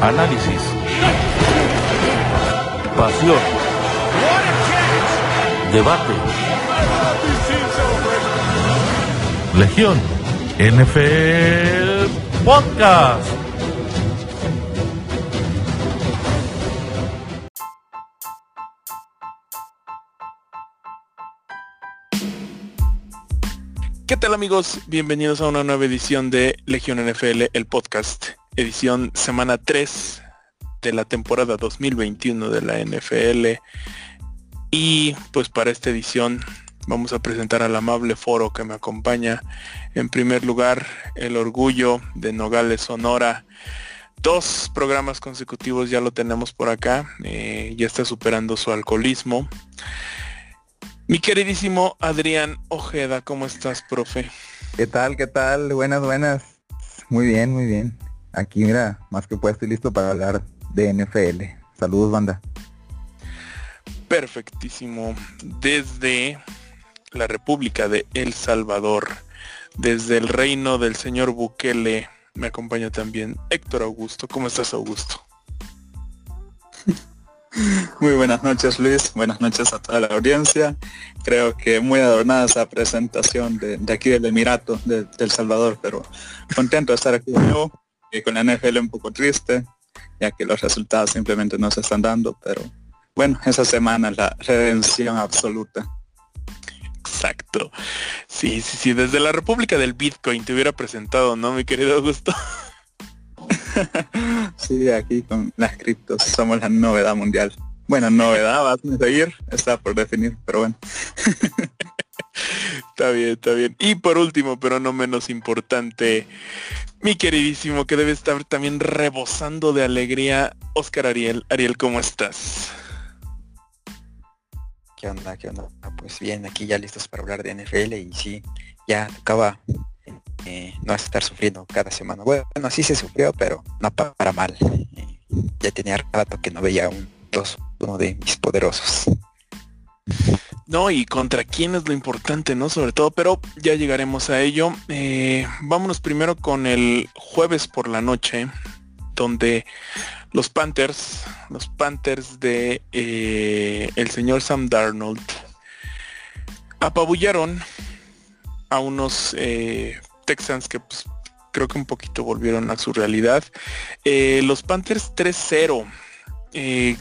análisis, pasión, debate. Legión NFL Podcast. ¿Qué tal amigos? Bienvenidos a una nueva edición de Legión NFL, el podcast, edición semana 3 de la temporada 2021 de la NFL. Y pues para esta edición vamos a presentar al amable foro que me acompaña. En primer lugar, el orgullo de Nogales, Sonora. Dos programas consecutivos ya lo tenemos por acá. eh, ya está superando su alcoholismo. Mi queridísimo Adrián Ojeda, ¿cómo estás, profe? ¿Qué tal? ¿Qué tal? Buenas, buenas. Muy bien, muy bien. Aquí, mira, más que puesto y listo para hablar de NFL. Saludos, banda. Perfectísimo. Desde la República de El Salvador, desde el reino del señor Bukele, me acompaña también Héctor Augusto. ¿Cómo estás, Augusto? Muy buenas noches Luis, buenas noches a toda la audiencia. Creo que muy adornada esa presentación de, de aquí del Emirato de, de El Salvador, pero contento de estar aquí de nuevo, y con la NFL un poco triste, ya que los resultados simplemente no se están dando, pero bueno, esa semana es la redención absoluta. Exacto. Sí, sí, sí. Desde la República del Bitcoin te hubiera presentado, ¿no, mi querido Augusto? Sí, aquí con las criptos somos la novedad mundial. Bueno, novedad, vas a seguir, está por definir, pero bueno. Está bien, está bien. Y por último, pero no menos importante, mi queridísimo, que debe estar también rebosando de alegría, Oscar Ariel. Ariel, ¿cómo estás? ¿Qué onda? ¿Qué onda? Ah, Pues bien, aquí ya listos para hablar de NFL y sí, ya tocaba eh, no estar sufriendo cada semana. Bueno, sí se sufrió, pero no pa- para mal. Eh, ya tenía rato que no veía un dos uno de mis poderosos. No, y contra quién es lo importante, ¿no? Sobre todo, pero ya llegaremos a ello. Eh, vámonos primero con el jueves por la noche, donde los Panthers, los Panthers de eh, el señor Sam Darnold, apabullaron a unos eh, Texans que pues, creo que un poquito volvieron a su realidad. Los Panthers 3-0. Eh,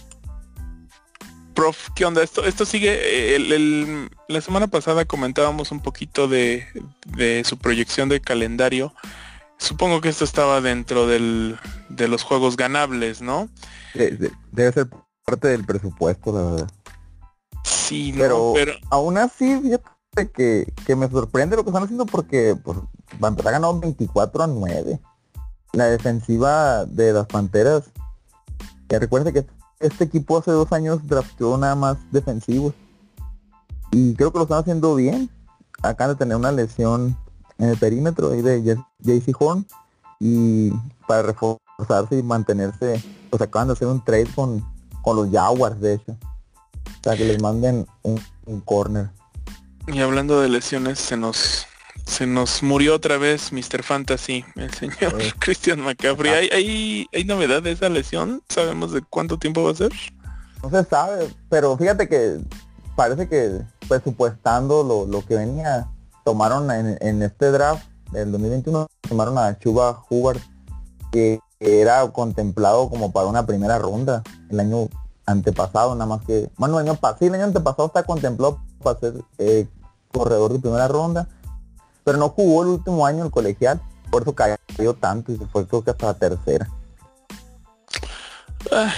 Prof, ¿qué onda? Esto, esto sigue, eh, el- el- la semana pasada comentábamos un poquito de, de su proyección de calendario. Supongo que esto estaba dentro del, de los juegos ganables, ¿no? De- de- debe ser parte del presupuesto, la verdad. Sí, no, Pero- pero Aún así, fíjate que, que me sorprende lo que están haciendo porque pues, va a empezar a ganar 24 a 9. La defensiva de las Panteras, que recuerde que este equipo hace dos años drafteó nada más defensivos. Y creo que lo están haciendo bien. Acaban de tener una lesión en el perímetro ahí de JC Horn. Y para reforzarse y mantenerse, pues acaban de hacer un trade con, con los Jaguars, de hecho. O sea, que les manden un, un corner. y hablando de lesiones, se nos se nos murió otra vez Mr. Fantasy, el señor Eh. Christian McCaffrey. ¿Hay, hay, ¿Hay novedad de esa lesión? ¿Sabemos de cuánto tiempo va a ser? No se sabe, pero fíjate que parece que presupuestando lo, lo que venía, tomaron en, en este draft del 2021, tomaron a Chuba Hubbard, que era contemplado como para una primera ronda el año antepasado, nada más que, bueno, el año, sí, el año antepasado está contemplado para ser eh, corredor de primera ronda, pero no jugó el último año el colegial, por eso cayó tanto y se fue creo que hasta la tercera. Ah,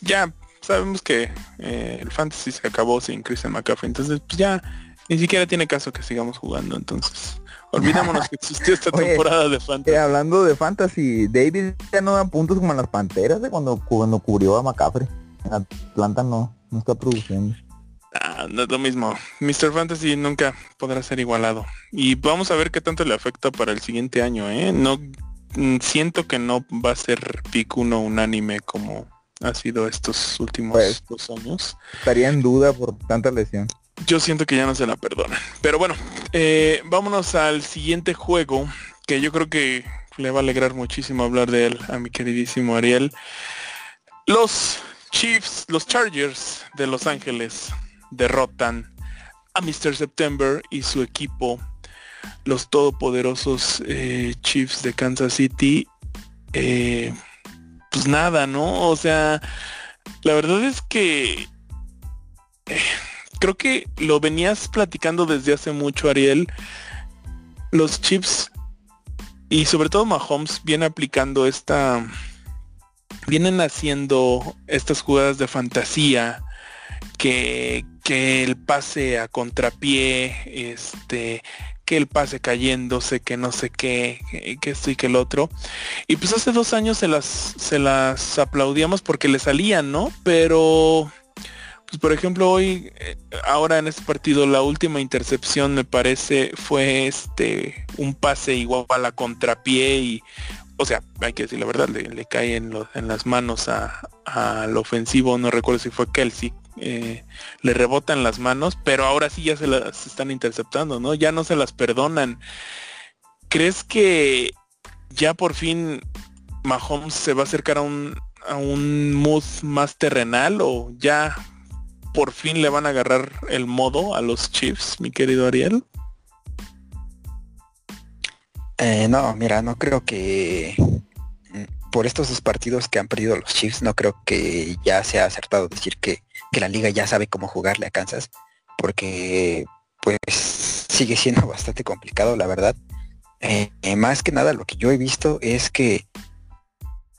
ya sabemos que eh, el fantasy se acabó sin Christian McCaffrey, entonces pues ya ni siquiera tiene caso que sigamos jugando, entonces olvidémonos que existió esta Oye, temporada de Eh, fantasy. hablando de fantasy, David ya no da puntos como en las panteras de cuando, cuando cubrió a McCaffrey. En Atlanta no, no está produciendo. No es lo mismo. Mr. Fantasy nunca podrá ser igualado. Y vamos a ver qué tanto le afecta para el siguiente año, ¿eh? No mm, siento que no va a ser pick uno unánime como ha sido estos últimos Pues. dos años. Estaría en duda por tanta lesión. Yo siento que ya no se la perdonan. Pero bueno, eh, vámonos al siguiente juego, que yo creo que le va a alegrar muchísimo hablar de él a mi queridísimo Ariel. Los Chiefs, los Chargers de Los Ángeles derrotan a Mr. September y su equipo, los todopoderosos eh, Chiefs de Kansas City. Eh, pues nada, ¿no? O sea, la verdad es que eh, creo que lo venías platicando desde hace mucho, Ariel. Los Chiefs y sobre todo Mahomes viene aplicando esta vienen haciendo estas jugadas de fantasía que, que el pase a contrapié, este, que el pase cayéndose, que no sé qué, que, esto y que el otro. Y pues hace dos años se las, se las aplaudíamos porque le salían, ¿no? Pero, pues por ejemplo, hoy, eh, ahora en este partido, la última intercepción me parece fue este, un pase igual a la contrapié y o sea, hay que decir la verdad, le, cae en, las manos al ofensivo, no recuerdo si fue Kelsey, eh, le rebotan las manos, pero ahora sí ya se las están interceptando, ¿no? Ya no se las perdonan. ¿Crees que ya por fin Mahomes se va a acercar a un, a un mood más terrenal o ya por fin le van a agarrar el modo a los Chiefs, mi querido Ariel? Eh, no, mira, no creo que mm, por estos dos partidos que han perdido los Chiefs, no creo que ya sea acertado decir que, la liga ya sabe cómo jugarle a Kansas, porque pues sigue siendo bastante complicado, la verdad. Eh, eh, más que nada lo que yo he visto es que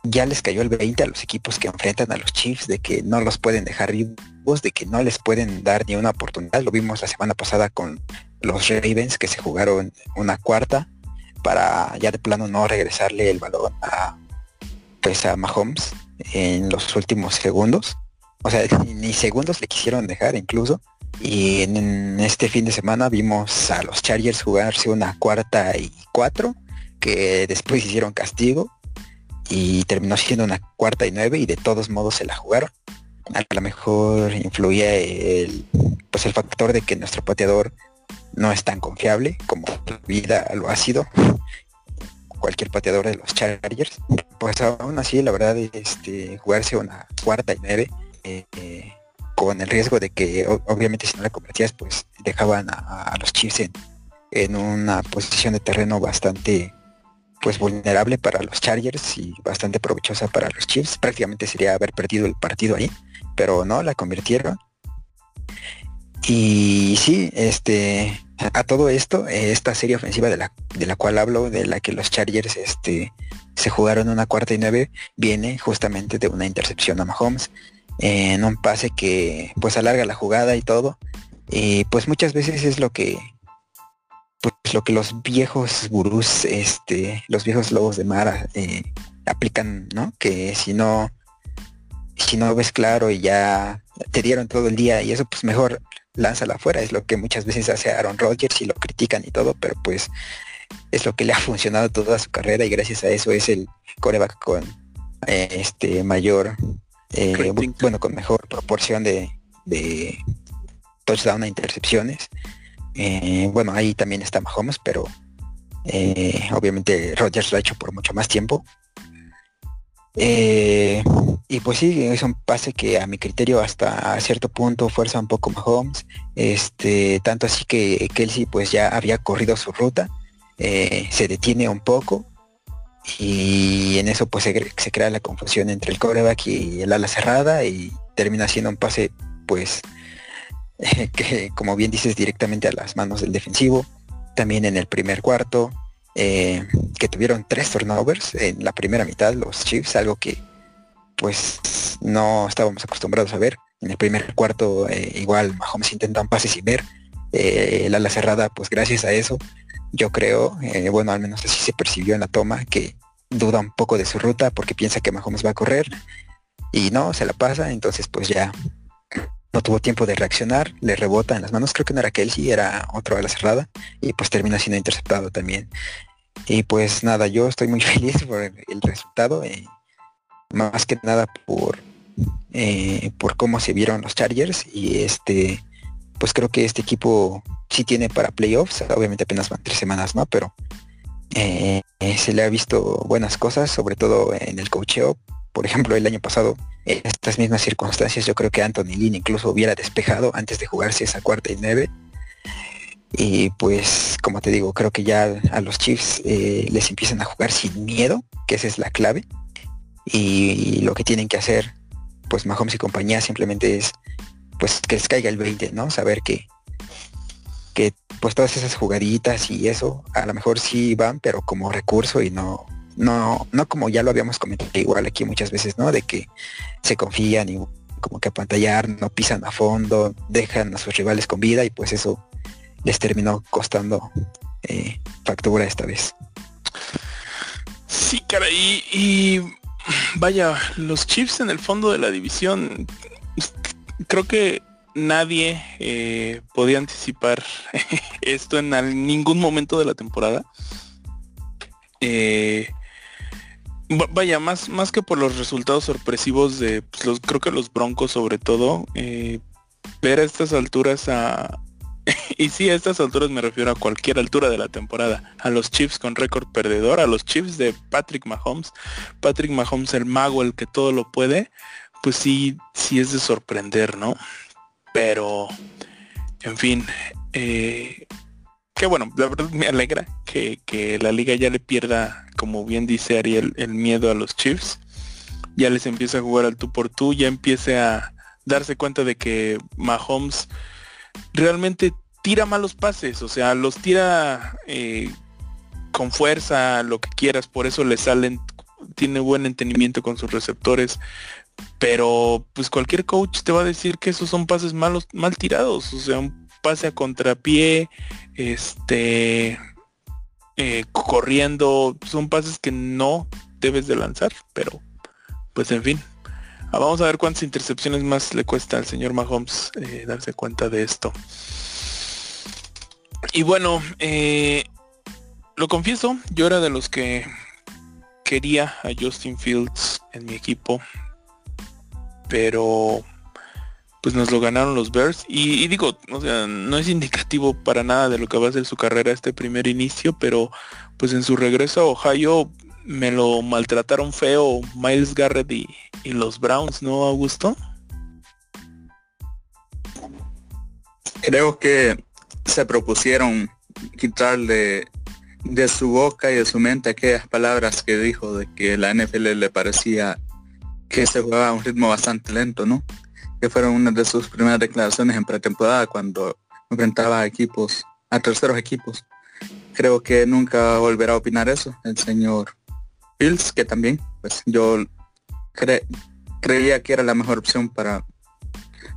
ya les cayó el 20 a los equipos que enfrentan a los Chiefs, de que no los pueden dejar vivos, de que no les pueden dar ni una oportunidad. Lo vimos la semana pasada con los Ravens que se jugaron una cuarta para ya de plano no regresarle el balón a pues a Mahomes en los últimos segundos. O sea, ni segundos le quisieron dejar incluso. Y en, este fin de semana vimos a los Chargers jugarse una cuarta y cuatro, que después hicieron castigo y terminó siendo una cuarta y nueve y de todos modos se la jugaron. A lo mejor influía el pues el factor de que nuestro pateador no es tan confiable como vida lo ha sido cualquier pateador de los Chargers. Pues aún así, la verdad, este, jugarse una cuarta y nueve, eh, con el riesgo de que obviamente si no la convertías, pues dejaban a, los Chiefs en, una posición de terreno bastante pues vulnerable para los Chargers y bastante provechosa para los Chiefs. Prácticamente sería haber perdido el partido ahí, pero no, la convirtieron. Y sí, este, a todo esto, esta serie ofensiva de la, de la cual hablo, de la que los Chargers este, se jugaron una cuarta y nueve, viene justamente de una intercepción a Mahomes, en un pase que pues alarga la jugada y todo. Y pues muchas veces es lo que pues lo que los viejos gurús, este, los viejos lobos de mar eh, aplican, ¿no? Que si no, si no ves claro y ya te dieron todo el día y eso pues mejor lánzala afuera, es lo que muchas veces hace Aaron Rodgers y lo critican y todo, pero pues es lo que le ha funcionado toda su carrera y gracias a eso es el coreback con eh, este mayor, eh, bueno, con mejor proporción de, de touchdown a intercepciones. Eh, bueno, ahí también está Mahomes, pero obviamente Rodgers lo ha hecho por mucho más tiempo. Eh, y pues sí, es un pase que a mi criterio hasta cierto punto fuerza un poco Mahomes. Este, tanto así que Kelsey pues ya había corrido su ruta, eh, se detiene un poco y en eso pues se, crea la confusión entre el coreback y el ala cerrada y termina siendo un pase pues que como bien dices directamente a las manos del defensivo. También en el primer cuarto eh, que tuvieron tres turnovers en la primera mitad, los Chiefs, algo que pues no estábamos acostumbrados a ver. En el primer cuarto eh, igual Mahomes intenta un pase sin ver. Eh, el ala cerrada, pues gracias a eso, yo creo, bueno, al menos así se percibió en la toma, que duda un poco de su ruta porque piensa que Mahomes va a correr y no, se la pasa, entonces pues ya no tuvo tiempo de reaccionar, le rebota en las manos, creo que no era Kelsey, era otro a la cerrada, y pues termina siendo interceptado también. Y pues nada, yo estoy muy feliz por el resultado, eh, más que nada por, eh, por cómo se vieron los Chargers, y este, pues creo que este equipo sí tiene para playoffs, obviamente apenas van tres semanas, ¿no? Pero eh, se le ha visto buenas cosas, sobre todo en el cocheo. Por ejemplo, el año pasado, en estas mismas circunstancias, yo creo que Anthony Lynn incluso hubiera despejado antes de jugarse esa cuarta y nueve. Y pues, como te digo, creo que ya a los Chiefs eh, les empiezan a jugar sin miedo, que esa es la clave. Y, lo que tienen que hacer, pues Mahomes y compañía simplemente es pues que les caiga el 20, ¿no? Saber que, que pues todas esas jugaditas y eso a lo mejor sí van, pero como recurso y no, no, no como ya lo habíamos comentado igual aquí muchas veces, ¿no? De que se confían y como que a pantallar, no pisan a fondo, dejan a sus rivales con vida y pues eso les terminó costando eh, factura esta vez. Sí, cara, y, vaya, los Chiefs en el fondo de la división, creo que nadie eh, podía anticipar esto en ningún momento de la temporada. Eh, vaya, más, más que por los resultados sorpresivos de pues, los, creo que los Broncos sobre todo, ver a estas alturas a, y sí, a estas alturas me refiero a cualquier altura de la temporada. A los Chiefs con récord perdedor, a los Chiefs de Patrick Mahomes. Patrick Mahomes, el mago, el que todo lo puede. Pues sí, sí es de sorprender, ¿no? Pero, en fin, eh, que bueno, la verdad me alegra que, que, la liga ya le pierda, como bien dice Ariel, el miedo a los Chiefs. Ya les empieza a jugar al tú por tú, ya empiece a darse cuenta de que Mahomes realmente tira malos pases, o sea, los tira eh, con fuerza, lo que quieras, por eso le salen, tiene buen entendimiento con sus receptores, pero pues cualquier coach te va a decir que esos son pases malos, mal tirados, o sea, un pase a contrapié, este, eh, corriendo, son pases que no debes de lanzar, pero pues en fin, Ah, vamos a ver cuántas intercepciones más le cuesta al señor Mahomes eh, darse cuenta de esto. Y bueno, eh, lo confieso, yo era de los que quería a Justin Fields en mi equipo, pero pues nos lo ganaron los Bears y, y, digo, no es indicativo para nada de lo que va a ser su carrera este primer inicio, pero pues en su regreso a Ohio me lo maltrataron feo Miles Garrett y, los Browns, ¿no, Augusto? Creo que se propusieron quitarle de su boca y de su mente aquellas palabras que dijo de que la NFL le parecía que se jugaba a un ritmo bastante lento, ¿no? Que fueron una de sus primeras declaraciones en pretemporada cuando enfrentaba a equipos, a terceros equipos. Creo que nunca volverá a opinar eso el señor que también, pues yo creía que era la mejor opción para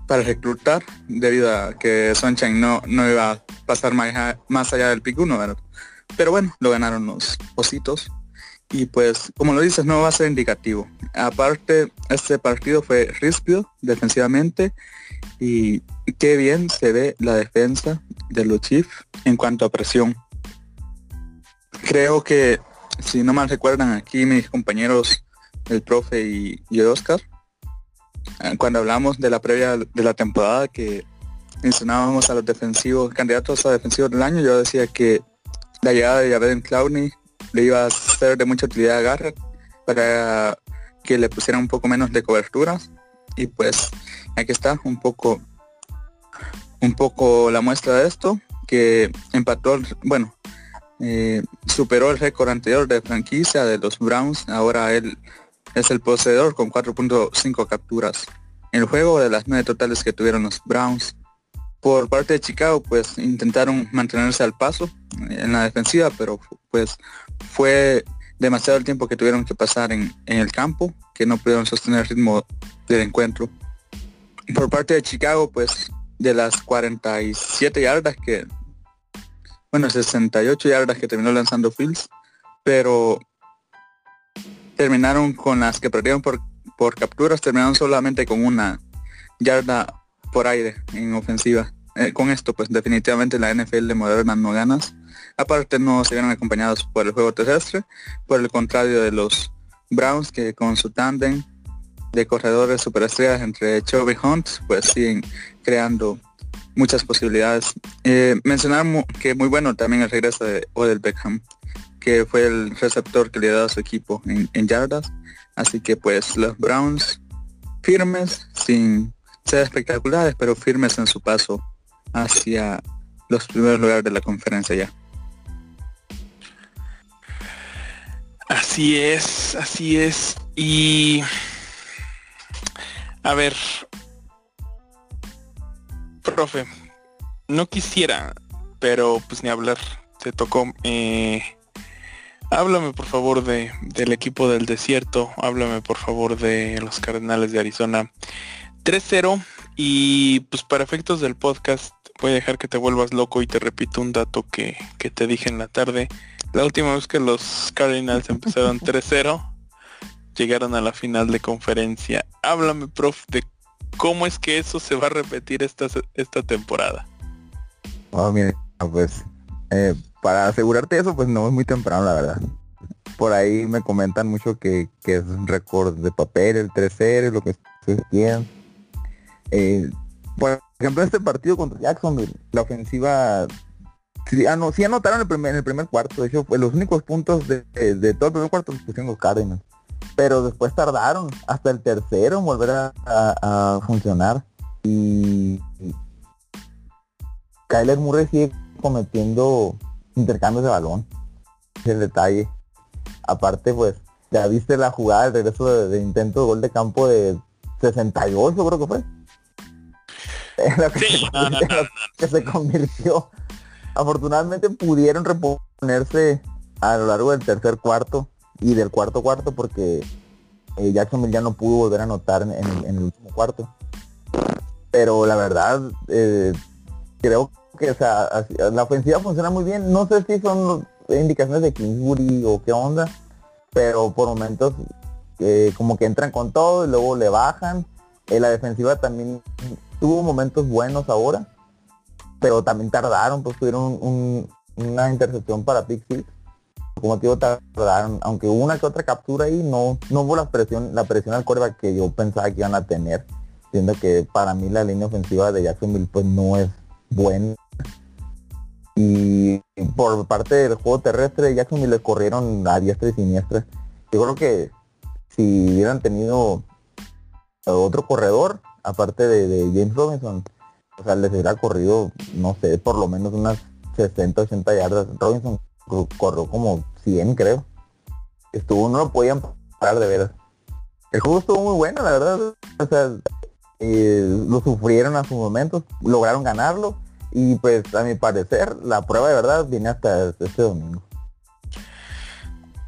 para reclutar debido a que Sunshine no, no iba a pasar más, más allá del pick 1, ¿verdad? Pero bueno, lo ganaron los ositos. Y pues, como lo dices, no va a ser indicativo. Aparte, este partido fue ríspido defensivamente y qué bien se ve la defensa de los Chiefs en cuanto a presión. Creo que si no mal recuerdan aquí mis compañeros, el profe y, y Oscar, eh, cuando hablamos de la previa de la temporada que mencionábamos a los defensivos, candidatos a defensivos del año, yo decía que la llegada de Javier Clowney le iba a ser de mucha utilidad a Garrett para que le pusiera un poco menos de cobertura y pues aquí está un poco un poco la muestra de esto que empató bueno eh, superó el récord anterior de franquicia de los Browns. Ahora él es el poseedor con 4.5 capturas. El juego de las nueve totales que tuvieron los Browns. Por parte de Chicago, pues intentaron mantenerse al paso en la defensiva, pero pues fue demasiado el tiempo que tuvieron que pasar en, el campo, que no pudieron sostener el ritmo del encuentro. Por parte de Chicago, pues de las 47 yardas que bueno, 68 yardas que terminó lanzando Fields, pero terminaron con las que perdieron por capturas, terminaron solamente con una yarda por aire en ofensiva. Eh, con esto, pues definitivamente la NFL de moderna no ganas. Aparte no se vieron acompañados por el juego terrestre, por el contrario de los Browns que con su tándem de corredores superestrellas entre Chubby Hunt, pues siguen creando muchas posibilidades. Eh, mencionar que muy bueno también el regreso de Odell Beckham, que fue el receptor que le dado a su equipo en yardas. Así que pues los Browns firmes, sin ser espectaculares, pero firmes en su paso hacia los primeros lugares de la conferencia ya. Así es, así es. Y a ver, profe, no quisiera, pero pues ni hablar, te tocó. Eh, háblame por favor de, del equipo del desierto, háblame por favor de los Cardenales de Arizona. 3-0 y pues para efectos del podcast voy a dejar que te vuelvas loco y te repito un dato que, que te dije en la tarde. La última vez que los Cardinals empezaron 3-0, llegaron a la final de conferencia. Háblame, prof, de cómo es que eso se va a repetir esta, esta temporada. Oh, mire, pues eh, para asegurarte eso, pues no es muy temprano, la verdad. Por ahí me comentan mucho que, que es un récord de papel, el 3-0, lo que ustedes quieran. Eh, por ejemplo, este partido contra Jacksonville, la ofensiva ah, sí anotaron en el primer cuarto. De hecho, pues, los únicos puntos de, todo el primer cuarto los pusieron los Cardinals. Pero después tardaron hasta el tercero en volver a, funcionar. Y, y, Kyler Murray sigue cometiendo intercambios de balón. Es el detalle. Aparte, pues, ya viste la jugada, el regreso de, de intento de gol de campo de 68, creo que fue. que, sí, se, no, no, no, que se convirtió afortunadamente pudieron reponerse a lo largo del tercer cuarto y del cuarto cuarto porque eh, Jacksonville ya no pudo volver a anotar en, en, el, en, el, último cuarto. Pero la verdad, eh, creo que o sea, así, la ofensiva funciona muy bien. No sé si son indicaciones de Kingsbury o qué onda, pero por momentos eh, como que entran con todo y luego le bajan. La defensiva también tuvo momentos buenos ahora pero también tardaron, pues tuvieron un, una intercepción para Six. Como digo, tardaron, aunque una que otra captura ahí, no, no hubo la presión, la presión al coreback que yo pensaba que iban a tener, siendo que para mí la línea ofensiva de Jacksonville pues no es buena. Y por parte del juego terrestre de Jacksonville le corrieron a diestra y siniestra. Yo creo que si hubieran tenido otro corredor, aparte de, James Robinson, o sea, les hubiera corrido, no sé, por lo menos unas 60, 80 yardas. Robinson corrió como 100, creo. Estuvo, no lo podían parar de veras. El juego estuvo muy bueno, la verdad. O sea, eh, lo sufrieron a sus momentos, lograron ganarlo. Y pues, a mi parecer, la prueba de verdad viene hasta este domingo.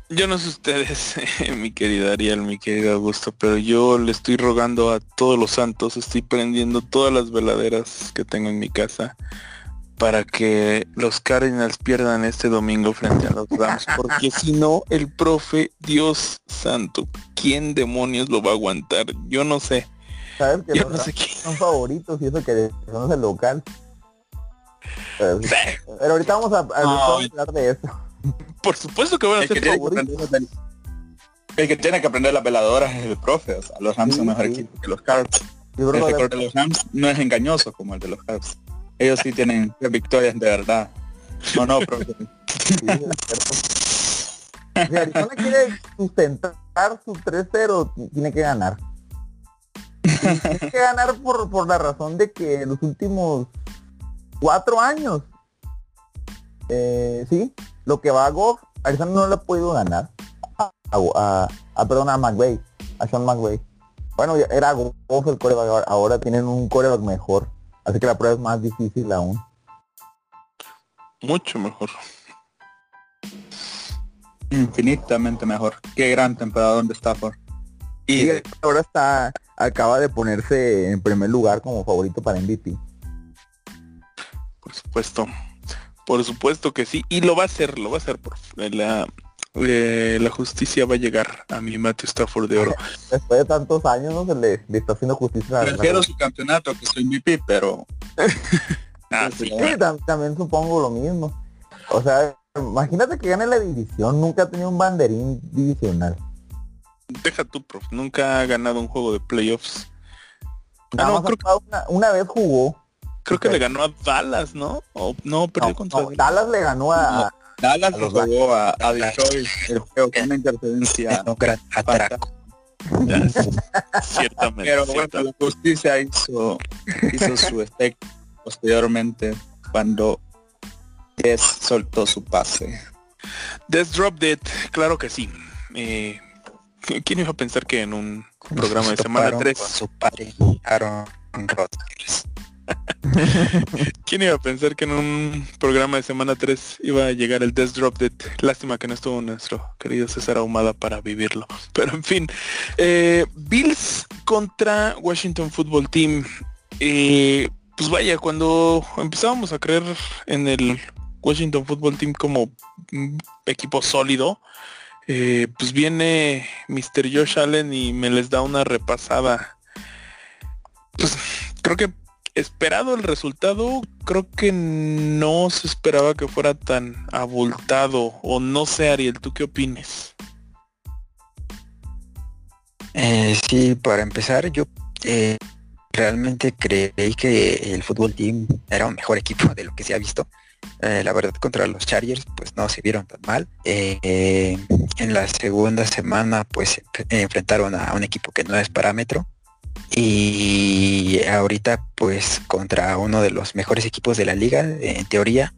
Yo no sé ustedes, mi querida Ariel, mi querido Augusto, pero yo le estoy rogando a todos los santos, estoy prendiendo todas las veladeras que tengo en mi casa para que los Cardinals pierdan este domingo frente a los Rams, porque si no, el profe, Dios santo, ¿quién demonios lo va a aguantar? Yo no sé. ¿Sabes que yo no sé quién. son favoritos y eso que son el local? Pero, ahorita vamos a, a no, hablar de eso. Por supuesto que van a ser favoritos. El que tiene que aprender las veladoras es el profe. O sea, los Rams sí, son mejor sí. equipo que los Cards. El récord de los Rams no es engañoso como el de los Cards. Ellos sí tienen victorias de verdad. No, no, profe. si Arizona quiere sustentar su 3-0, tiene que ganar. Tiene que ganar por, por la razón de que en los últimos cuatro años, eh, sí, lo que va a Goff, Arizona no le ha podido ganar. A, a, a, perdón, a McVay, a Sean McVay. Bueno, era Goff el coreback, ahora tienen un coreback mejor. Así que la prueba es más difícil aún. Mucho mejor. Infinitamente mejor. Qué gran temporada de Stafford. Y sí, ahora está, acaba de ponerse en primer lugar como favorito para MVP. Por supuesto. Por supuesto que sí. Y lo va a hacer, lo va a hacer. Por la, eh, la justicia va a llegar a mi Matthew Stafford de oro. Después de tantos años no se le, le está haciendo justicia. Prefiero su campeonato que soy MVP, pero... ah, sí, sí, también supongo lo mismo. O sea, imagínate que gane la división. Nunca ha tenido un banderín divisional. Deja tú, prof. Nunca ha ganado un juego de playoffs. Ah, no, creo que... una, una vez jugó Creo que le ganó a Dallas, ¿no? O, no, perdió no, contra no, Dallas le ganó a, Dallas A jugó a, a. Detroit el juego con una interferencia. atraco. Ciertamente. Pero bueno, ciertamente. la justicia hizo, hizo su efecto posteriormente cuando Des soltó su pase. Death Drop Dead, claro que sí. Eh, ¿Quién iba a pensar que en un programa de Se semana toparon 3 Con su padre, Aaron Rodgers. ¿Quién iba a pensar que en un programa de semana 3 iba a llegar el Death Drop Dead? Lástima que no estuvo nuestro querido César Ahumada para vivirlo. Pero en fin, eh, Bills contra Washington Football Team. Eh, pues vaya, cuando empezábamos a creer en el Washington Football Team como un equipo sólido, eh, pues viene Mr. Josh Allen y me les da una repasada. Pues creo que esperado el resultado, creo que no se esperaba que fuera tan abultado. O no sé, Ariel, ¿tú qué opines? Eh, sí, para empezar, yo eh, realmente creí que el fútbol team era un mejor equipo de lo que se ha visto. Eh, la verdad contra los Chargers pues no se vieron tan mal. En la segunda semana pues enfrentaron a un equipo que no es parámetro. Y ahorita pues contra uno de los mejores equipos de la liga, en teoría,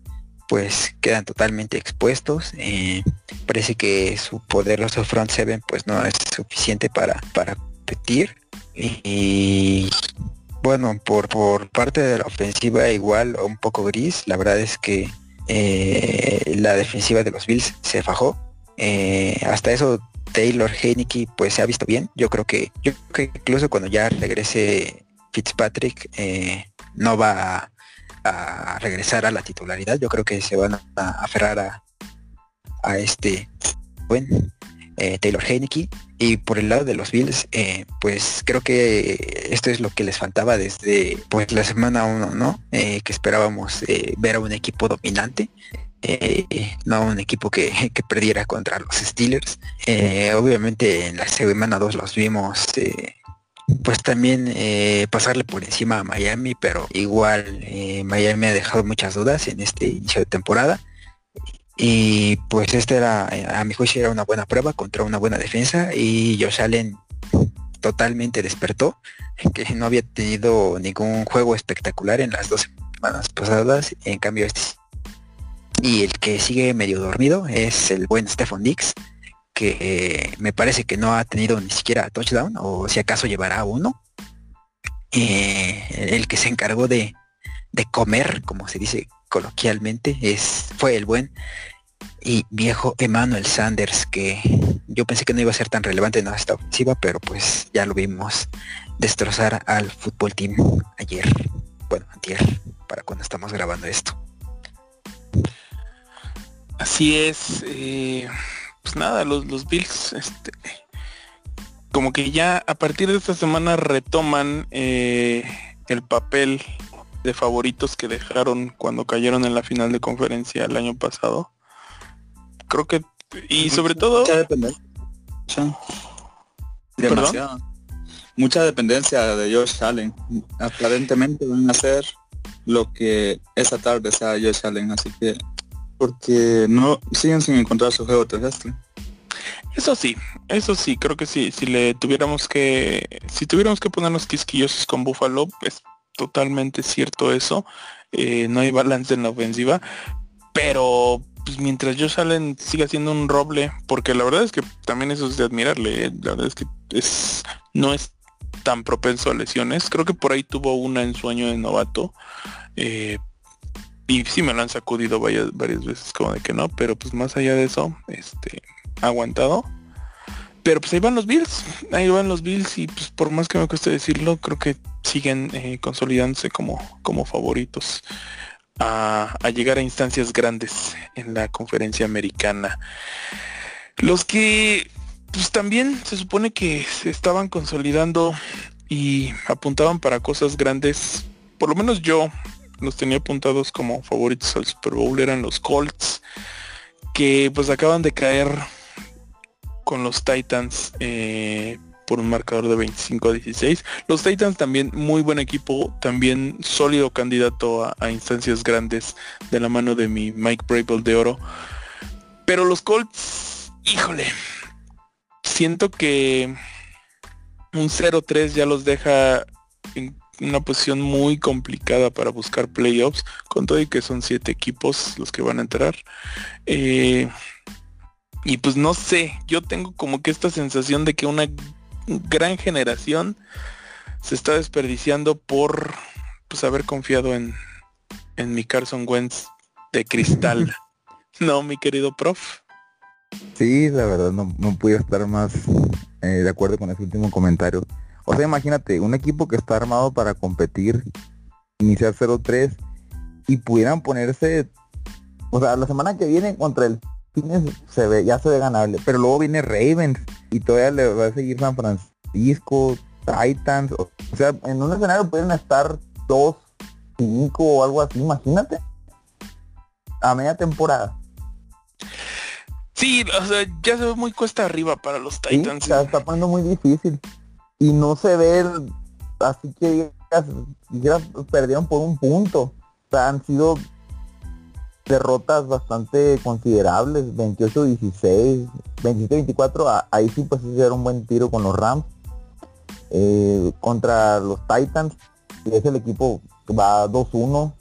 pues quedan totalmente expuestos. Eh, parece que su poderoso front seven pues no es suficiente para, para competir. Y bueno, por, por parte de la ofensiva igual un poco gris, la verdad es que eh, la defensiva de los Bills se fajó. Eh, hasta eso Taylor Heineke pues se ha visto bien. Yo creo que yo creo que incluso cuando ya regrese Fitzpatrick eh, no va a, regresar a la titularidad. Yo creo que se van a aferrar a, a este buen eh, Taylor Heineke. Y por el lado de los Bills, eh, pues creo que esto es lo que les faltaba desde pues la semana 1, ¿no? Que esperábamos ver a un equipo dominante. Eh, no un equipo que, perdiera contra los Steelers. Eh, obviamente en la semana 2 los vimos eh, pues también pasarle por encima a Miami, pero igual Miami ha dejado muchas dudas en este inicio de temporada. Y pues este era, a mi juicio era una buena prueba contra una buena defensa y Josh Allen totalmente despertó, que no había tenido ningún juego espectacular en las dos semanas pasadas, en cambio este y el que sigue medio dormido es el buen Stephon Dix, que eh, me parece que no ha tenido ni siquiera touchdown, o si acaso llevará uno. Eh, el que se encargó de, de comer, como se dice coloquialmente, es, fue el buen y viejo Emmanuel Sanders, que yo pensé que no iba a ser tan relevante en esta ofensiva, pero pues ya lo vimos destrozar al fútbol team ayer, bueno, antier, para cuando estamos grabando esto. Así es. eh, pues nada, los, los Bills, este, como que ya a partir de esta semana retoman eh, el papel de favoritos que dejaron cuando cayeron en la final de conferencia el año pasado. Creo que y sobre todo Mucha dependencia. Mucha- Demasiado. Mucha dependencia de Josh Allen. Aparentemente van a hacer lo que esa tarde sea Josh Allen, así que porque no siguen sin encontrar su juego terrestre. Eso sí, eso sí, creo que sí, si le tuviéramos que, si tuviéramos que ponernos quisquillosos con Buffalo, es totalmente cierto eso, eh, no hay balance en la ofensiva, pero pues mientras Josh Allen siga siendo un roble, porque la verdad es que también eso es de admirarle, eh, la verdad es que es, no es tan propenso a lesiones, creo que por ahí tuvo una en de novato, eh, y sí me lo han sacudido varias, varias veces como de que no, pero pues más allá de eso, este, aguantado. Pero pues ahí van los Bills, ahí van los Bills y pues por más que me cueste decirlo, creo que siguen eh, consolidándose como, como favoritos a, a llegar a instancias grandes en la conferencia americana. Los que pues también se supone que se estaban consolidando y apuntaban para cosas grandes, por lo menos yo los tenía apuntados como favoritos al Super Bowl, eran los Colts, que pues acaban de caer con los Titans eh, por un marcador de 25 a 16. Los Titans también muy buen equipo, también sólido candidato a, instancias grandes de la mano de mi Mike Brable de oro. Pero los Colts, híjole, siento que un 0-3 ya los deja una posición muy complicada para buscar playoffs, con todo y que son siete equipos los que van a entrar. Eh, y pues no sé, yo tengo como que esta sensación de que una gran generación se está desperdiciando por pues haber confiado en, en mi Carson Wentz de cristal. no, mi querido prof. Sí, la verdad no, no pude estar más eh, de acuerdo con ese último comentario. O sea, imagínate, un equipo que está armado para competir, iniciar 0-3 y pudieran ponerse, o sea, la semana que viene contra el se ve, ya se ve ganable, pero luego viene Ravens y todavía le va a seguir San Francisco, Titans, o, sea, en un escenario pueden estar 2, 5 o algo así, imagínate. A media temporada. Sí, o sea, ya se ve muy cuesta arriba para los Titans. se está poniendo muy difícil. Y no se ve así que ya perdieron por un punto. O sea, han sido derrotas bastante considerables, 28-16, 27-24, ahí sí pues hicieron un buen tiro con los Rams. Eh, contra los Titans, que es el equipo que va 2-1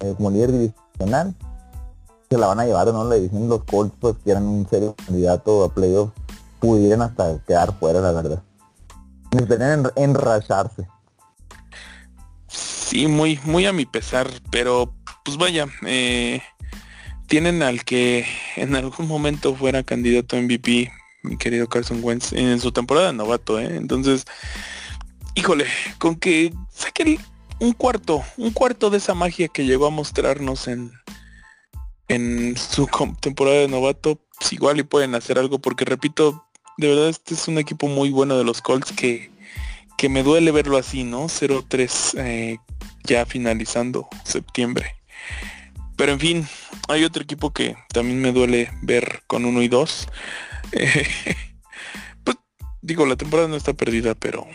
eh, como líder divisional se la van a llevar no la división los Colts pues que eran un serio candidato a playoff pudieran hasta quedar fuera la verdad necesitarían enracharse sí muy muy a mi pesar pero pues vaya eh, tienen al que en algún momento fuera candidato a MVP mi querido Carson Wentz en su temporada de novato ¿eh? entonces híjole con que saquen un cuarto un cuarto de esa magia que llegó a mostrarnos en en su temporada de novato, pues igual y pueden hacer algo, porque repito, de verdad este es un equipo muy bueno de los Colts que, que me duele verlo así, ¿no? 0-3 eh, ya finalizando septiembre. Pero en fin, hay otro equipo que también me duele ver con 1 y 2. pues digo, la temporada no está perdida, pero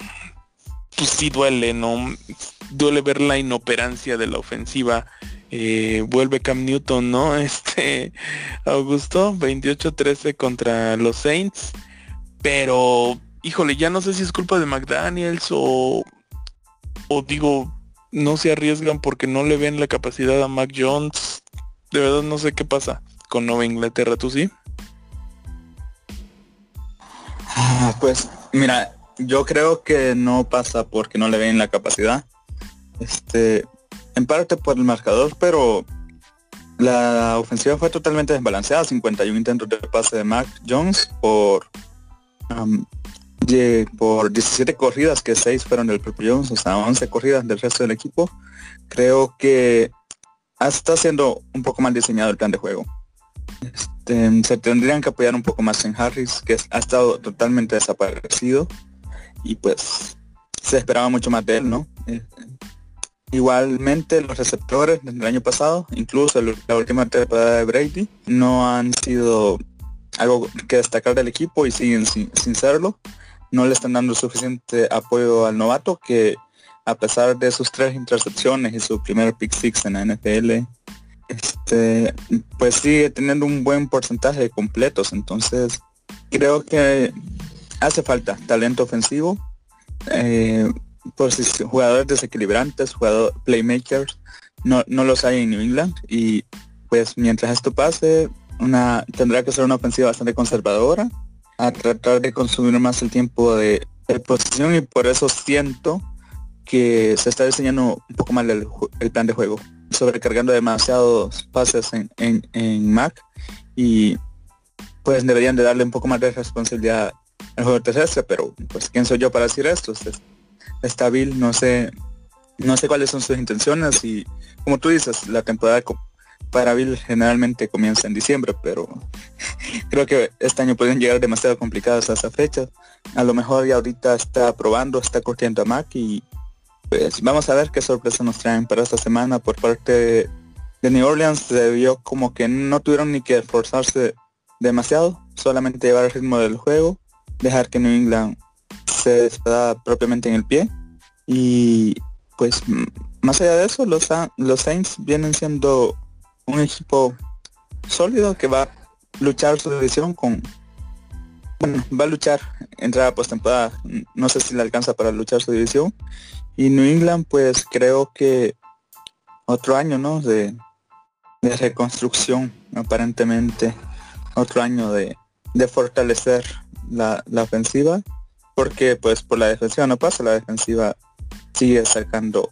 pues sí duele, ¿no? Duele ver la inoperancia de la ofensiva eh, vuelve Cam Newton, ¿no? Este, Augusto, 28-13 contra los Saints. Pero, híjole, ya no sé si es culpa de McDaniels o, o digo, no se arriesgan porque no le ven la capacidad a Mac Jones. De verdad no sé qué pasa con Nueva Inglaterra, ¿tú sí? Ah, pues, mira, yo creo que no pasa porque no le ven la capacidad. Este, en parte por el marcador, pero la ofensiva fue totalmente desbalanceada, 51 intentos de pase de Mac Jones por por 17 corridas, que 6 fueron del propio Jones, o sea, 11 corridas del resto del equipo. Creo que está siendo un poco mal diseñado el plan de juego. Este, se tendrían que apoyar un poco más en Harris, que ha estado totalmente desaparecido. Y pues se esperaba mucho más de él, ¿no? Eh, Igualmente los receptores del año pasado, incluso la última temporada de Brady, no han sido algo que destacar del equipo y siguen sin, serlo. No le están dando suficiente apoyo al novato que a pesar de sus tres intercepciones y su primer pick six en la NFL, este, pues sigue teniendo un buen porcentaje de completos. Entonces creo que hace falta talento ofensivo. Eh, pues jugadores desequilibrantes, jugadores playmakers, no, no los hay en New England y pues mientras esto pase, una tendrá que ser una ofensiva bastante conservadora, a tratar de consumir más el tiempo de, posición y por eso siento que se está diseñando un poco mal el, plan de juego, sobrecargando demasiados pases en, en, Mac y pues deberían de darle un poco más de responsabilidad al juego terrestre, pero pues quién soy yo para decir esto, está Bill, no sé, no sé cuáles son sus intenciones y como tú dices, la temporada para Bill generalmente comienza en diciembre, pero creo que este año pueden llegar demasiado complicadas a esa fecha. A lo mejor ya ahorita está probando, está corriendo a Mac y pues vamos a ver qué sorpresa nos traen para esta semana por parte de New Orleans. Se vio como que no tuvieron ni que esforzarse demasiado, solamente llevar el ritmo del juego, dejar que New England se está propiamente en el pie. Y pues más allá de eso, los, los Saints vienen siendo un equipo sólido que va luchar su división con bueno, va a luchar entrar a postemporada. No sé si le alcanza para luchar su división. Y New England, pues creo que otro año, ¿no? De, de reconstrucción, aparentemente. Otro año de, de fortalecer la, la, ofensiva. Porque pues por la defensiva no pasa, la defensiva sigue sacando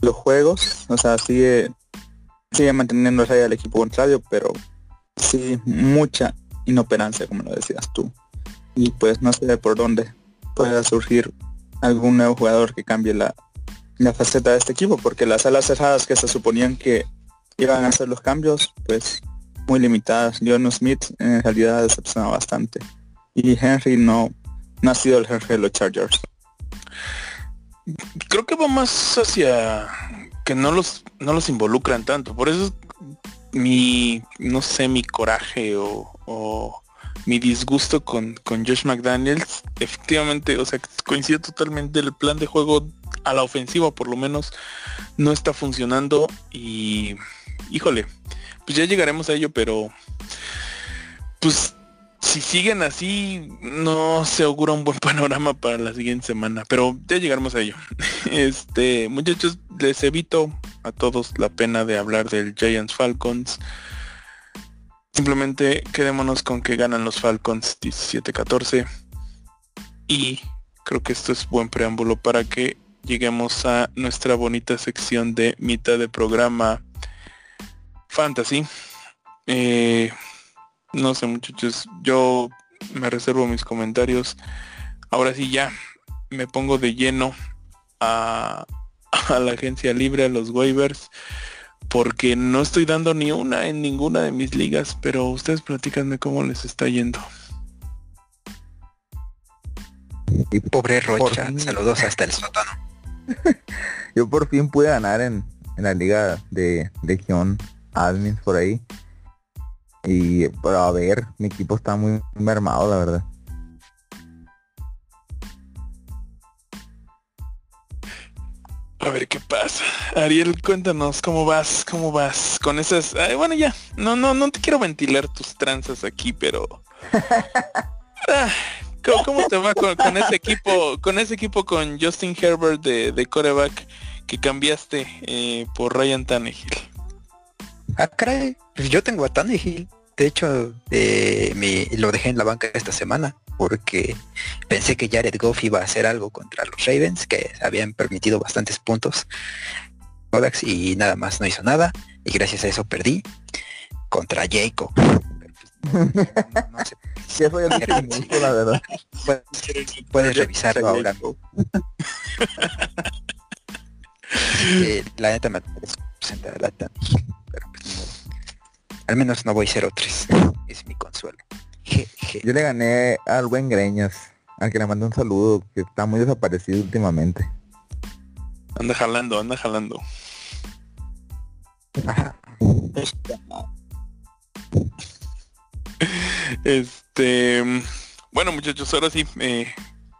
los juegos. O sea, sigue, sigue manteniendo raya al equipo contrario, pero sí mucha inoperancia, como lo decías tú. Y pues no sé por dónde pueda surgir algún nuevo jugador que cambie la, la faceta de este equipo, porque las alas cerradas que se suponían que iban a hacer los cambios, pues muy limitadas. John Smith en realidad decepciona bastante. Y Henry no, no ha sido el Henry de los Chargers. Creo que va más hacia no los, no los involucran tanto. Por eso mi, no sé, mi coraje o, mi disgusto con, con Josh McDaniels, efectivamente, o sea, coincide totalmente el plan de juego a la ofensiva, por lo menos, no está funcionando y, híjole, pues ya llegaremos a ello, pero, pues, si siguen así, no se augura un buen panorama para la siguiente semana, pero ya llegaremos a ello. Este, muchachos, les evito a todos la pena de hablar del Giants Falcons. Simplemente quedémonos con que ganan los Falcons 17-14. Y creo que esto es buen preámbulo para que lleguemos a nuestra bonita sección de mitad de programa Fantasy. Eh, no sé muchachos, yo me reservo mis comentarios. Ahora sí ya me pongo de lleno a, a la agencia libre, a los waivers, porque no estoy dando ni una en ninguna de mis ligas, pero ustedes platícanme cómo les está yendo. Y pobre Rocha, saludos hasta el sótano. Yo por fin pude ganar en, en la liga de Legión Admins por ahí. Y pero a ver, mi equipo está muy mermado, la verdad. A ver qué pasa. Ariel, cuéntanos cómo vas, cómo vas con esas. bueno, ya. No, no, no te quiero ventilar tus tranzas aquí, pero. Ah, ¿cómo, te va con, ese equipo, con ese equipo con Justin Herbert de, de coreback que cambiaste eh, por Ryan Tannehill? Ah, caray. Pues yo tengo a Tannehill. De hecho, eh, me, lo dejé en la banca esta semana porque pensé que Jared Goff iba a hacer algo contra los Ravens, que habían permitido bastantes puntos y nada más no hizo nada y gracias a eso perdí contra Jacob. Puedes, revisarlo ahora. Eh, la neta me la al menos no voy 0-3. Es mi consuelo. Yo le gané al buen Greñas, al que le mandé un saludo, que está muy desaparecido últimamente. Anda jalando, anda jalando. Este, bueno muchachos, ahora sí, eh,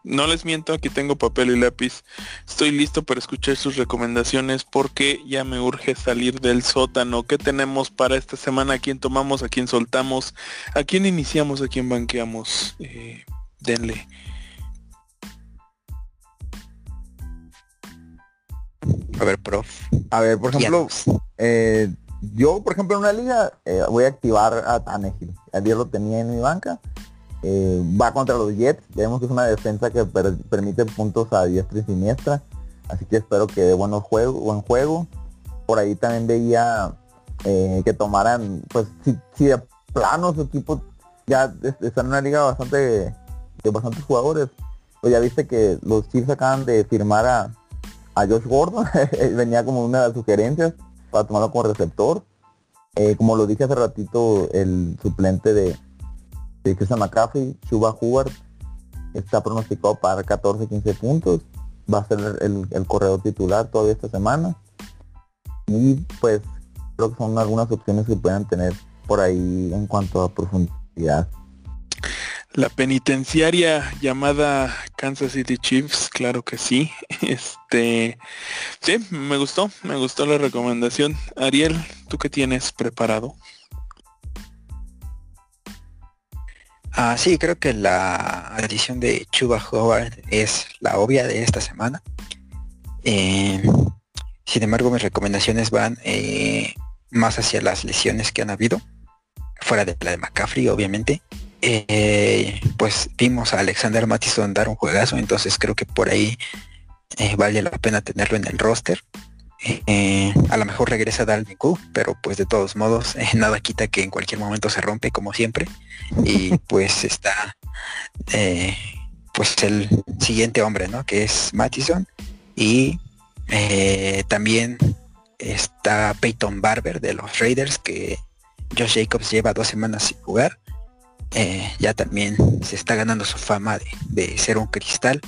no les miento, aquí tengo papel y lápiz. Estoy listo para escuchar sus recomendaciones porque ya me urge salir del sótano. ¿Qué tenemos para esta semana? ¿A quién tomamos? ¿A quién soltamos? ¿A quién iniciamos? ¿A quién banqueamos? Eh, denle. A ver, prof. A ver, por ejemplo, eh, yo, por ejemplo, en una liga eh, voy a activar a Tannehill. Ayer lo tenía en mi banca eh, va contra los Jets. Ya vemos que es una defensa que permite puntos a diestra y siniestra. Así que espero que dé buenos juego, buen juego. Por ahí también veía eh, que tomaran, pues si, si, de plano su equipo ya está en una liga bastante de bastantes jugadores. Pues ya viste que los Chiefs acaban de firmar a, a Josh Gordon. Venía como una de las sugerencias para tomarlo como receptor. Eh, como lo dije hace ratito, el suplente de, de Christian McCaffrey, Chuba Hubert está pronosticado para 14-15 puntos. Va a ser el, corredor titular todavía esta semana. Y pues creo que son algunas opciones que puedan tener por ahí en cuanto a profundidad. La penitenciaria llamada Kansas City Chiefs, claro que sí. Este, sí, me gustó, me gustó la recomendación. Ariel, ¿tú qué tienes preparado? Ah, sí, creo que la adición de Chuba Howard es la obvia de esta semana. Eh, sin embargo, mis recomendaciones van eh, más hacia las lesiones que han habido, fuera de la de McCaffrey, obviamente. Eh, pues vimos a Alexander Mattison dar un juegazo, entonces creo que por ahí vale la pena tenerlo en el roster. A lo mejor regresa Dalvin Cook, pero pues de todos modos nada quita que en cualquier momento se rompe como siempre y pues está pues el siguiente hombre, ¿no? Que es Mattison y eh, también está Peyton Barber de los Raiders, que Josh Jacobs lleva dos semanas sin jugar. Eh, ya también se está ganando su fama de, ser un cristal.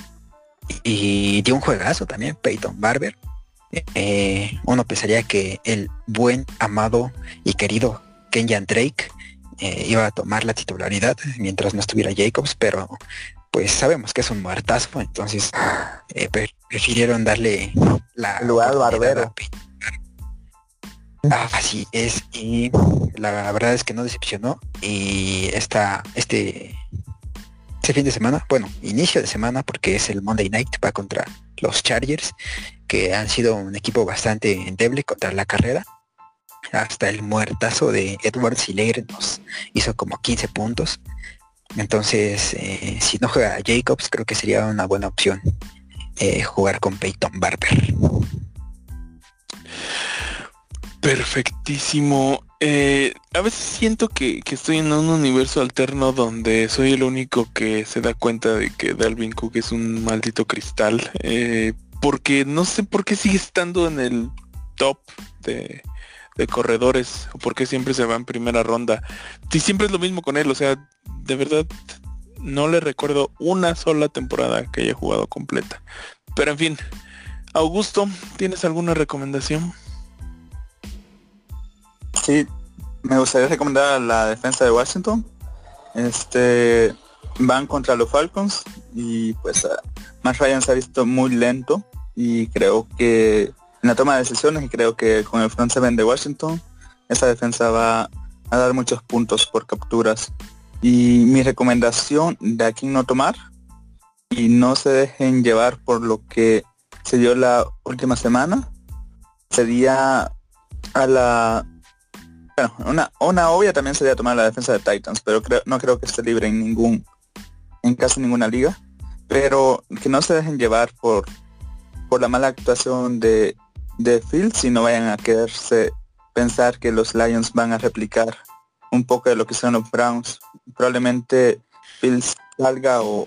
Y dio un juegazo también, Peyton Barber. Eh, uno pensaría que el buen, amado y querido Kenyan Drake iba a tomar la titularidad mientras no estuviera Jacobs, pero pues sabemos que es un muertazo, entonces eh, prefirieron darle la lugar barbero. Ah, así es, y la verdad es que no decepcionó. Y esta, este, este fin de semana, bueno, inicio de semana, porque es el Monday Night, va contra los Chargers, que han sido un equipo bastante endeble contra la carrera. Hasta el muertazo de Edward Silegre nos hizo como 15 puntos. Entonces, eh, si no juega Jacobs, creo que sería una buena opción eh, jugar con Peyton Barber. Perfectísimo. Eh, a veces siento que, estoy en un universo alterno donde soy el único que se da cuenta de que Dalvin Cook es un maldito cristal. porque no sé por qué sigue estando en el top de, de corredores o por qué siempre se va en primera ronda. Si siempre es lo mismo con él, o sea, de verdad no le recuerdo una sola temporada que haya jugado completa. Pero en fin, Augusto, ¿tienes alguna recomendación? Sí, me gustaría recomendar la defensa de Washington. Este van contra los Falcons y pues uh, Matt Ryan se ha visto muy lento y creo que en la toma de decisiones y creo que con el front seven de Washington esa defensa va a dar muchos puntos por capturas y mi recomendación de aquí no tomar y no se dejen llevar por lo que se dio la última semana sería a la una, una obvia también sería tomar la defensa de Titans, pero creo, no creo que esté libre en ningún, en casi ninguna liga. Pero que no se dejen llevar por, por la mala actuación de, de Fields y no vayan a quererse pensar que los Lions van a replicar un poco de lo que son los Browns. Probablemente Bill salga o,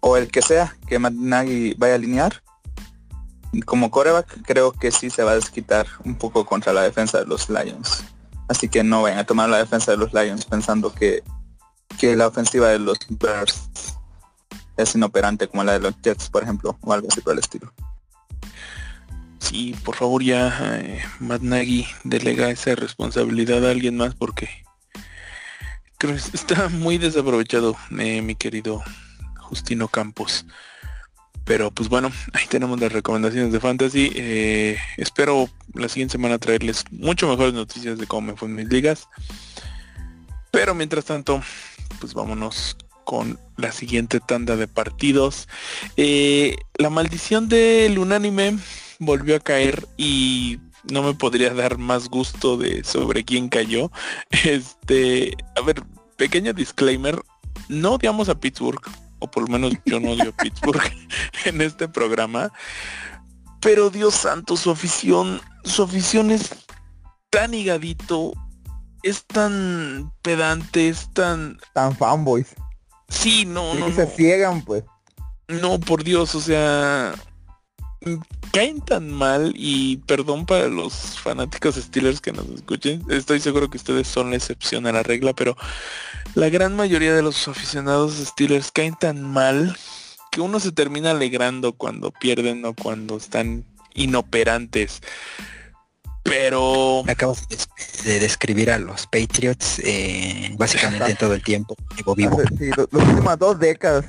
o el que sea que Matt Nagy vaya a alinear. Como coreback creo que sí se va a desquitar un poco contra la defensa de los Lions. Así que no vayan a tomar la defensa de los Lions pensando que, que la ofensiva de los Bears es inoperante como la de los Jets, por ejemplo, o algo así por el estilo. Sí, por favor ya eh, Matt Nagy delega esa responsabilidad a alguien más porque Creo que está muy desaprovechado, eh, mi querido Justino Campos. Pero pues bueno, ahí tenemos las recomendaciones de Fantasy. Eh, espero la siguiente semana traerles mucho mejores noticias de cómo me fue en mis ligas. Pero mientras tanto, pues vámonos con la siguiente tanda de partidos. Eh, la maldición del unánime volvió a caer y no me podría dar más gusto de sobre quién cayó. Este, a ver, pequeño disclaimer, no odiamos a Pittsburgh, o por lo menos yo no odio a Pittsburgh en este programa, pero Dios santo, su afición, su afición es tan higadito, es tan pedante, es tan... Tan fanboys. Sí, no, no. se ciegan, pues. No, por Dios, o sea, caen tan mal y perdón para los fanáticos Steelers que nos escuchen, estoy seguro que ustedes son la excepción a la regla, pero la gran mayoría de los aficionados Steelers caen tan mal que uno se termina alegrando cuando pierden o cuando están inoperantes. Pero... Acabo de describir a los Patriots eh, básicamente todo el tiempo. Vivo, vivo. Sí, los últimas dos décadas.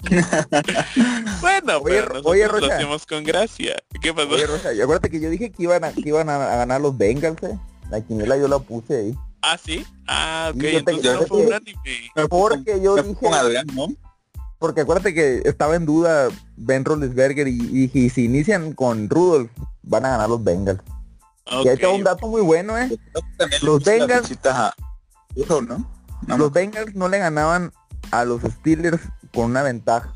bueno, pero oye, lo hacemos con gracia. ¿Qué pasó? Oye, Rocha, acuérdate que yo dije que iban a, que iban a, ganar los Bengals, eh. La quiniela yo la puse ahí. Ah, sí. Ah, ok. Sí, yo te- entonces yo no te- fue un anime. Porque yo dije, pongo Adrián, ¿no? porque acuérdate que estaba en duda Ben Roethlisberger y, y dije, y si inician con Rudolph, van a ganar los Bengals. Y ahí va un dato muy bueno, ¿eh? Los Bengals-. No, Los Bengals no le ganaban a los Steelers con una ventaja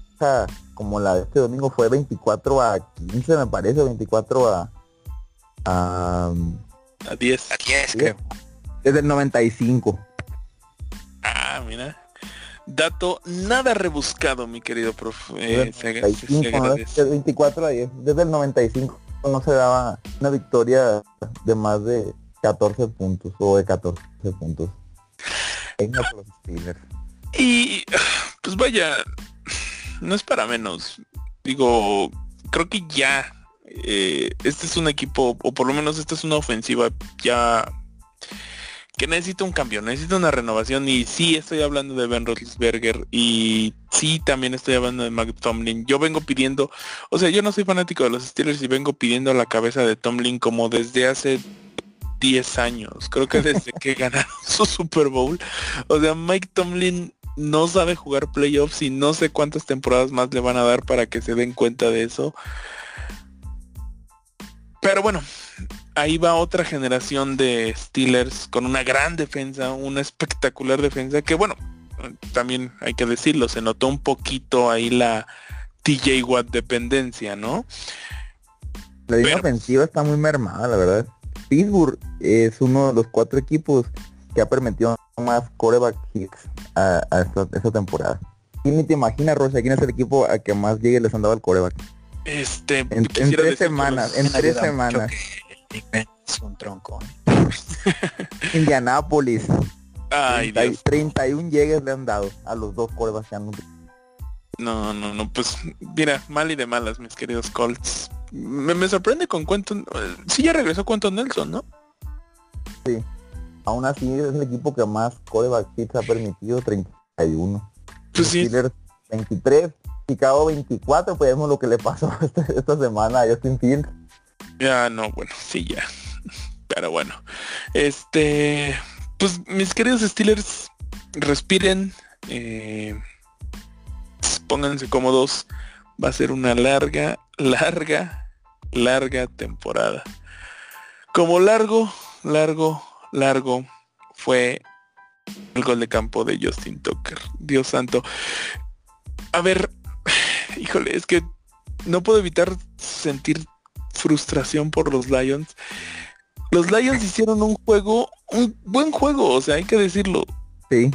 como la de este domingo fue 24 a 15 me parece, 24 a, a A 10. A 10, creo. Desde el 95. Ah, mira. Dato nada rebuscado, mi querido profe. Eh, se, se- se 95, ¿no? agradece. Desde 24 a 10. Desde el 95 no se daba una victoria de más de 14 puntos o de 14 puntos. Venga por los Steelers. Y pues vaya, no es para menos. Digo, creo que ya eh, este es un equipo, o por lo menos esta es una ofensiva ya que necesita un cambio, necesita una renovación y sí estoy hablando de Ben Roethlisberger y sí también estoy hablando de Mike Tomlin. Yo vengo pidiendo, o sea, yo no soy fanático de los Steelers y vengo pidiendo la cabeza de Tomlin como desde hace 10 años. Creo que desde que ganaron su Super Bowl. O sea, Mike Tomlin no sabe jugar playoffs y no sé cuántas temporadas más le van a dar para que se den cuenta de eso. Pero bueno, ahí va otra generación de Steelers con una gran defensa, una espectacular defensa que bueno, también hay que decirlo, se notó un poquito ahí la TJ Watt dependencia, ¿no? La línea Pero- ofensiva está muy mermada, la verdad. Pittsburgh es uno de los cuatro equipos que ha permitido más coreback hits a, a esta, esta temporada. Y ni te imaginas, Rosa, quién es el equipo a que más llegue les han dado el coreback. Este, En, en tres decir semanas, en tres semanas. Big es un tronco. ¿eh? Indianápolis, Ay, 30 Dios. 31 llegues le han dado a los dos corebacks que han No, no, no, pues mira, mal y de malas, mis queridos Colts. Me, me sorprende con cuánto... Sí, ya regresó cuánto Nelson, ¿no? Aún así es el equipo que más coreback hits ha permitido, 31. Pues sí, Steelers 23, Chicago 24, pues vemos lo que le pasó esta, esta semana a Justin Fields. Ya no, bueno, sí, ya. Pero bueno, este... Pues mis queridos Steelers, respiren, eh, pónganse cómodos. Va a ser una larga, larga, larga temporada. Como largo, largo, largo fue el gol de campo de Justin Tucker. Dios santo. A ver, híjole, es que no puedo evitar sentir frustración por los Lions. Los Lions hicieron un juego, un buen juego, o sea, hay que decirlo. Sí,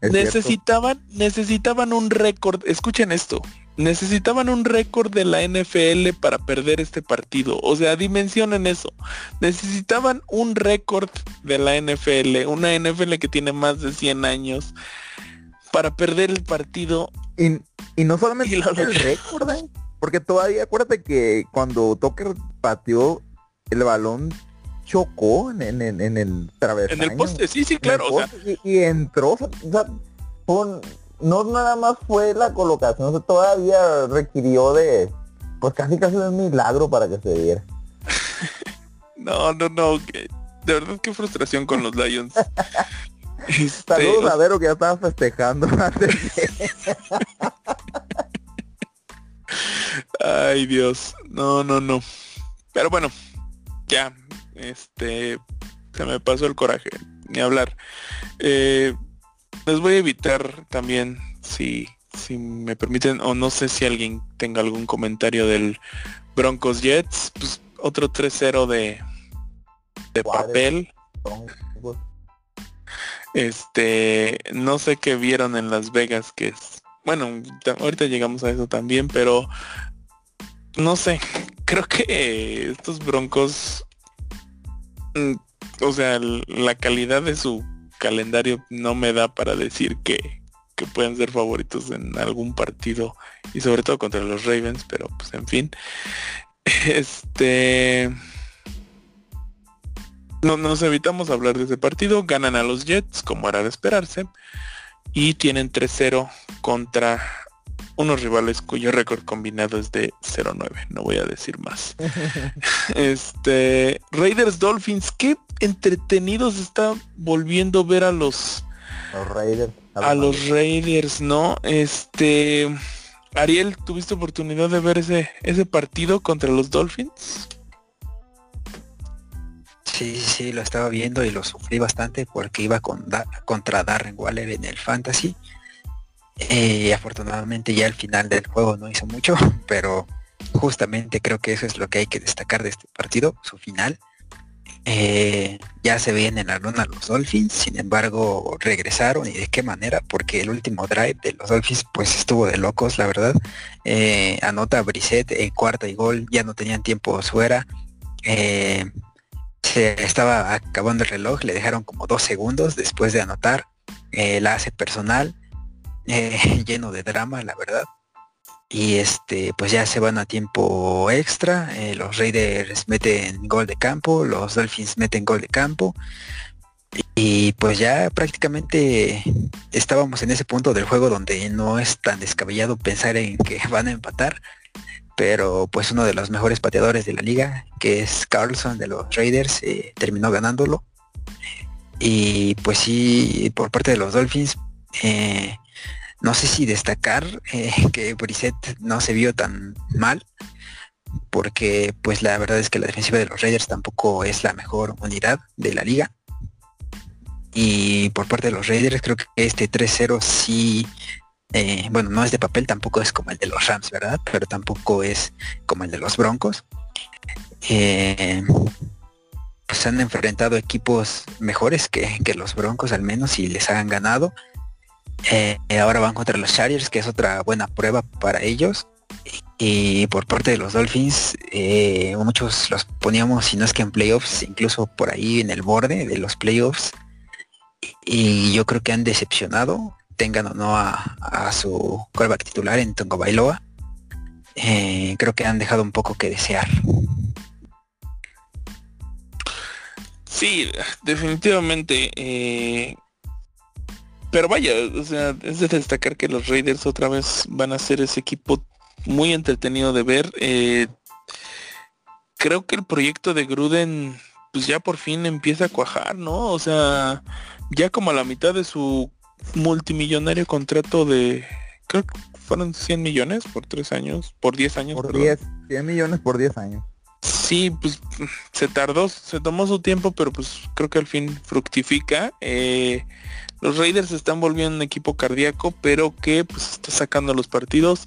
cierto. necesitaban, necesitaban un récord. Escuchen esto. Necesitaban un récord de la NFL para perder este partido. O sea, dimensionen eso. Necesitaban un récord de la NFL. Una NFL que tiene más de 100 años. Para perder el partido. Y, y no solamente Y el récord, ¿eh? Porque todavía acuérdate que cuando Tucker pateó el balón chocó en, en, en- en el travesaño. En el poste, sí, sí, claro. O sea, poste, y, y entró, o sea, no nada más fue la colocación, o sea, todavía requirió de, pues casi casi un milagro para que se diera. no, no, no. que- De verdad qué frustración con los Lions. Este, Saludos a Vero que ya estaba festejando antes de- Ay Dios, no, no, no. Pero bueno, ya, este, se me pasó el coraje, ni hablar. Eh, les voy a evitar también, si, si me permiten, o no sé si alguien tenga algún comentario del Broncos Jets, pues otro 3-0 de, de papel. Este, no sé qué vieron en Las Vegas, que es, bueno, ta- ahorita llegamos a eso también, pero no sé, creo que estos Broncos, mm, o sea, la calidad de su calendario no me da para decir que, que pueden ser favoritos en algún partido y sobre todo contra los Ravens, pero pues en fin. Este no nos evitamos hablar de ese partido, ganan a los Jets como era de esperarse y tienen 3-0 contra unos rivales cuyo récord combinado es de 0-9, no voy a decir más. este Raiders Dolphins, qué entretenidos está volviendo ver a los Los Raiders. a los Raiders, ¿no? Este Ariel, ¿tuviste oportunidad de ver ese ese partido contra los Dolphins? Sí, sí, lo estaba viendo y lo sufrí bastante porque iba con Da- contra Darren Waller en el Fantasy. Eh, afortunadamente ya al final del juego no hizo mucho, pero justamente creo que eso es lo que hay que destacar de este partido, su final. Eh, ya se veían en la luna los Dolphins, sin embargo regresaron y de qué manera, porque el último drive de los Dolphins pues estuvo de locos, la verdad. Eh, anota Brissett en cuarta y gol, ya no tenían tiempo fuera. Se estaba acabando el reloj, le dejaron como dos segundos después de anotar. Eh, la hace personal, eh, lleno de drama, la verdad. Y este, pues ya se van a tiempo extra. eh, los Raiders meten gol de campo, los Dolphins meten gol de campo. Y pues ya prácticamente estábamos en ese punto del juego donde no es tan descabellado pensar en que van a empatar. Pero pues uno de los mejores pateadores de la liga, que es Carlson de los Raiders, eh, terminó ganándolo. Y pues sí, por parte de los Dolphins, eh, no sé si destacar eh, que Brissett no se vio tan mal, porque pues la verdad es que la defensiva de los Raiders tampoco es la mejor unidad de la liga. Y por parte de los Raiders creo que este 3-0 sí, eh, bueno, no es de papel, tampoco es como el de los Rams, ¿verdad? Pero tampoco es como el de los Broncos. Eh, pues han enfrentado equipos mejores que, los Broncos al menos y les han ganado. Eh, ahora van contra los Chargers, que es otra buena prueba para ellos. Y por parte de los Dolphins, eh, muchos los poníamos, si no es que en playoffs, incluso por ahí en el borde de los playoffs. Y yo creo que han decepcionado, tengan o no a, a su quarterback titular en Tongo Bailoa. Eh, creo que han dejado un poco que desear. Sí, definitivamente. eh, pero vaya, o sea, es de destacar que los Raiders otra vez van a ser ese equipo muy entretenido de ver. eh, creo que el proyecto de Gruden pues ya por fin empieza a cuajar, ¿no? O sea, ya como a la mitad de su multimillonario contrato de, creo que fueron 100 millones por tres años, por 10 años. Por perdón. 10, 100 millones por 10 años. Sí, pues se tardó, se tomó su tiempo, pero pues creo que al fin fructifica. Eh, los Raiders están volviendo un equipo cardíaco, pero que pues está sacando los partidos.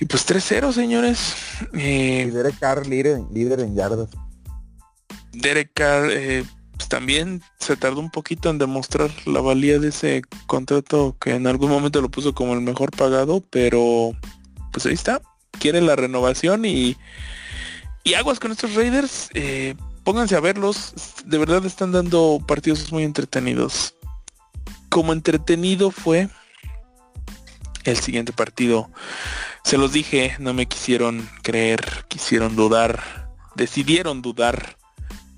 Y pues 3-0, señores. Y Eh, Derek Carr líder, líder en yardas. Derek Carr eh, pues también se tardó un poquito en demostrar la valía de ese contrato que en algún momento lo puso como el mejor pagado, pero pues ahí está. Quiere la renovación y, y aguas con estos Raiders. eh, pónganse a verlos. De verdad están dando partidos muy entretenidos. Como entretenido fue el siguiente partido. Se los dije, no me quisieron creer, quisieron dudar, decidieron dudar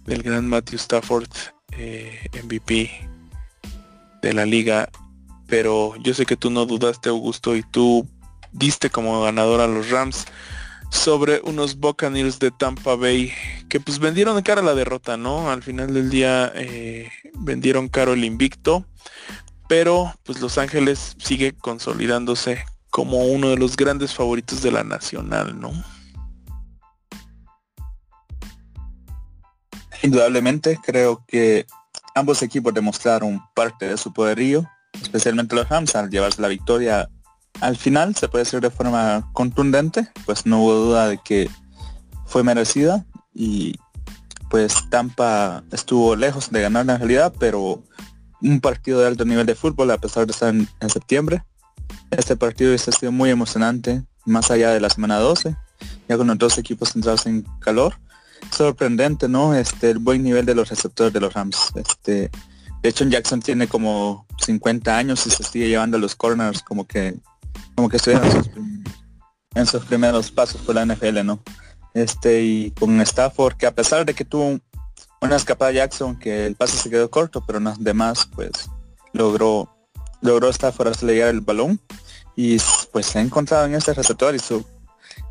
del gran Matthew Stafford, eh, MVP de la liga. Pero yo sé que tú no dudaste, Augusto, y tú diste como ganador a los Rams sobre unos Buccaneers de Tampa Bay que pues vendieron cara la derrota, ¿no? Al final del día eh, vendieron caro el invicto, pero pues Los Ángeles sigue consolidándose como uno de los grandes favoritos de la nacional, ¿no? Indudablemente creo que ambos equipos demostraron parte de su poderío, especialmente los Rams al llevarse la victoria al final, se puede decir de forma contundente, pues no hubo duda de que fue merecida y pues Tampa estuvo lejos de ganar en realidad, pero un partido de alto nivel de fútbol a pesar de estar en, septiembre. Este partido ha sido muy emocionante, más allá de la semana 12, ya con los dos equipos centrados en calor sorprendente, ¿no? Este, el buen nivel de los receptores de los Rams. Este, de hecho, Jackson tiene como 50 años y se sigue llevando a los corners como que, como que estuvieran en sus, primeros pasos por la NFL, ¿no? Este, y con Stafford, que a pesar de que tuvo una escapada Jackson, que el pase se quedó corto, pero no demás, pues logró, logró Stafford hacerle llegar el balón. y pues se ha encontrado en este receptor y su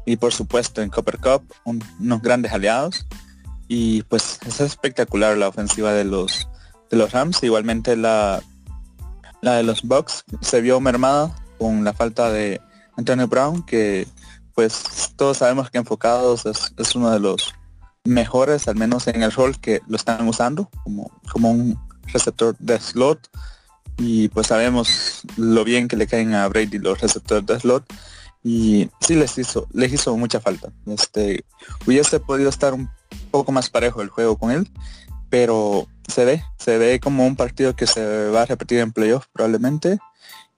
y por supuesto en Copper Cup unos grandes aliados. Y pues es espectacular la ofensiva de los de los Rams. Igualmente la la de los Bucks se vio mermada con la falta de Antonio Brown que pues todos sabemos que enfocados es, es uno de los mejores al menos en el rol que lo están usando como como un receptor de slot. Y pues sabemos lo bien que le caen a Brady los receptores de slot y sí les hizo les hizo mucha falta. Este hubiese podido estar un poco más parejo el juego con él pero se ve se ve como un partido que se va a repetir en playoff probablemente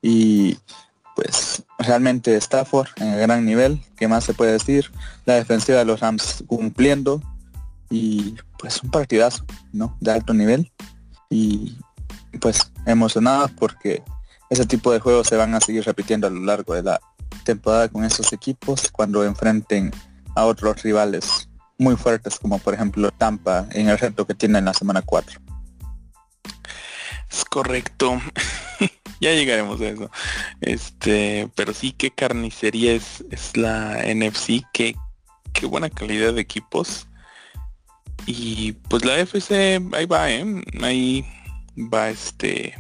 y pues realmente Stafford en el gran nivel qué más se puede decir la defensiva de los Rams cumpliendo y pues un partidazo no de alto nivel y pues emocionados porque ese tipo de juegos se van a seguir repitiendo a lo largo de la temporada con esos equipos cuando enfrenten a otros rivales muy fuertes como por ejemplo Tampa en el reto que tiene en la semana 4. Es correcto. ya llegaremos a eso. Este, pero sí qué carnicería es, es la NFC, qué, qué buena calidad de equipos. Y pues la FC ahí va, ¿eh? Ahí va este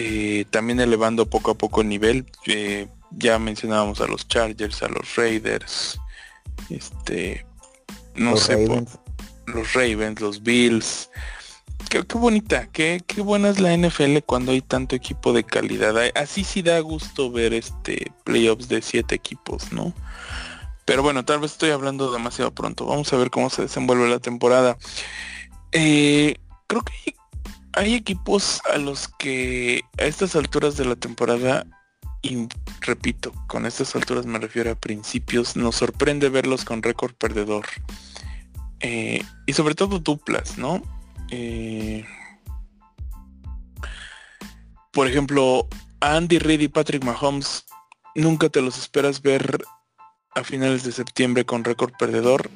eh, también elevando poco a poco el nivel. Eh, ya mencionábamos a los Chargers, a los Raiders, este, no Los sé, los Ravens, los Bills. Qué, qué bonita, qué, qué buena es la NFL cuando hay tanto equipo de calidad. Así sí da gusto ver este playoffs de siete equipos, ¿no? Pero bueno, tal vez estoy hablando demasiado pronto. Vamos a ver cómo se desenvuelve la temporada. Eh, creo que hay, equipos a los que a estas alturas de la temporada, y repito, con estas alturas me refiero a principios, nos sorprende verlos con récord perdedor. Eh, y sobre todo duplas, ¿no? Eh, por ejemplo, Andy Reid y Patrick Mahomes nunca te los esperas ver a finales de septiembre con récord perdedor.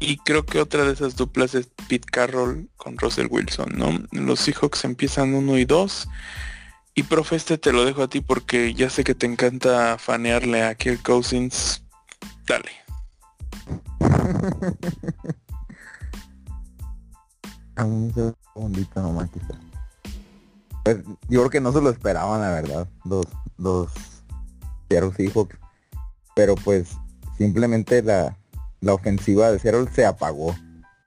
Y creo que otra de esas duplas es Pete Carroll con Russell Wilson, ¿no? Los Seahawks empiezan 1 y 2. Y profe, este te lo dejo a ti porque ya sé que te encanta fanearle a Kirk Cousins. Dale. Dame Un segundito nomás. Pues, yo creo que no se lo esperaban, la verdad, los, los Seahawks. Pero pues simplemente la, la ofensiva de Seattle se apagó.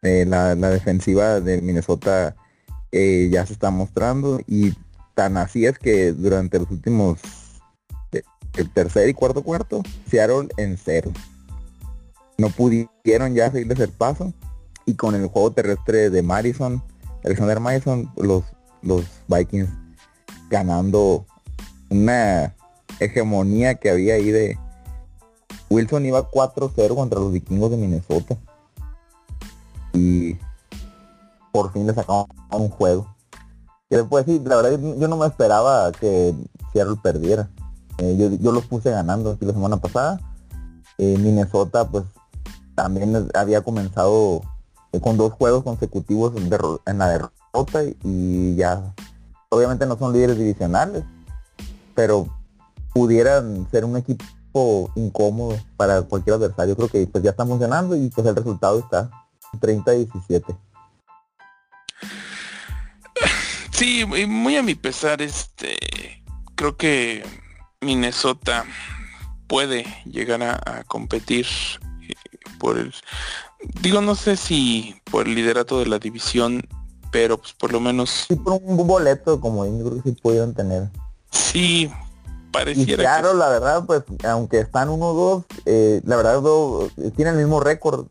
Eh, la, la defensiva de Minnesota eh, ya se está mostrando y tan así es que durante los últimos eh, el tercer y cuarto cuarto Seattle en cero no pudieron ya seguirles el paso y con el juego terrestre de Madison Alexander Madison los los Vikings ganando una hegemonía que había ahí de Wilson iba 4-0 contra los vikingos de Minnesota y por fin le sacaron un juego y después sí, la verdad yo no me esperaba que Seattle perdiera. Eh, yo, yo los puse ganando aquí la semana pasada. Eh, Minnesota pues también había comenzado eh, con dos juegos consecutivos en la derrota y, y ya obviamente no son líderes divisionales, pero pudieran ser un equipo incómodo para cualquier adversario. Creo que pues ya está funcionando y pues el resultado está 30-17. Sí, muy a mi pesar, este, creo que Minnesota puede llegar a, a competir eh, por el, digo, no sé si por el liderato de la división, pero pues por lo menos Sí, por un boleto como yo creo que sí pudieron tener. sí Y pareciera claro, que la verdad, pues, aunque están 1-2, eh, la verdad, do- tienen el mismo récord.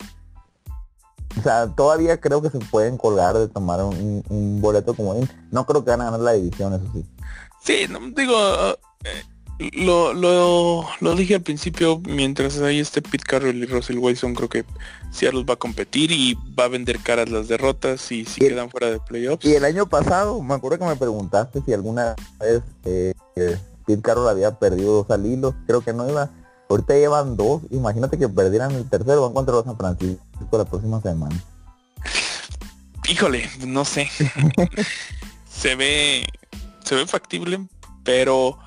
O sea, todavía creo que se pueden colgar de tomar un, un boleto como él. No creo que van a ganar la división, eso sí. sí, no, digo, eh, lo, lo, lo dije al principio, mientras hay este Pete Carroll y Russell Wilson, creo que Seattle va a competir y va a vender caras las derrotas y si Y- quedan fuera de playoffs. Y el año pasado, me acuerdo que me preguntaste si alguna vez eh, Pete Carroll había perdido dos al hilo. Creo que no iba. Ahorita llevan dos. Imagínate que perdieran el tercero. Van contra los San Francisco la próxima semana. Híjole, no sé. se ve se ve factible, pero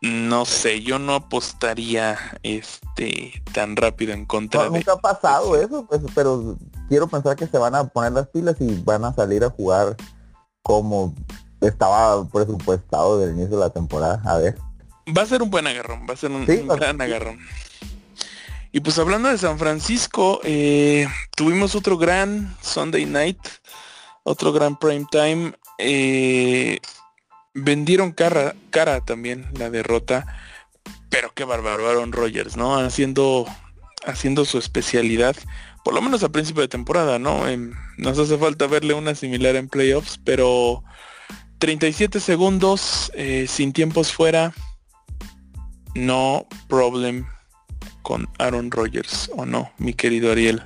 no sé, yo no apostaría este tan rápido en contra No, de nunca ha pasado eso, pues, pero quiero pensar que se van a poner las pilas y van a salir a jugar como estaba presupuestado del inicio de la temporada. A ver. Va a ser un buen agarrón, va a ser un, Sí, un va- gran agarrón. Y pues hablando de San Francisco, eh, tuvimos otro gran Sunday night, otro gran prime time. eh, vendieron cara, cara también la derrota, pero qué bárbaro Aaron Rodgers, ¿no? Haciendo, haciendo su especialidad, por lo menos a principio de temporada, ¿no? Em, nos hace falta verle una similar en playoffs, pero 37 segundos eh, sin tiempos fuera, no problem con Aaron Rodgers, ¿o no, mi querido Ariel?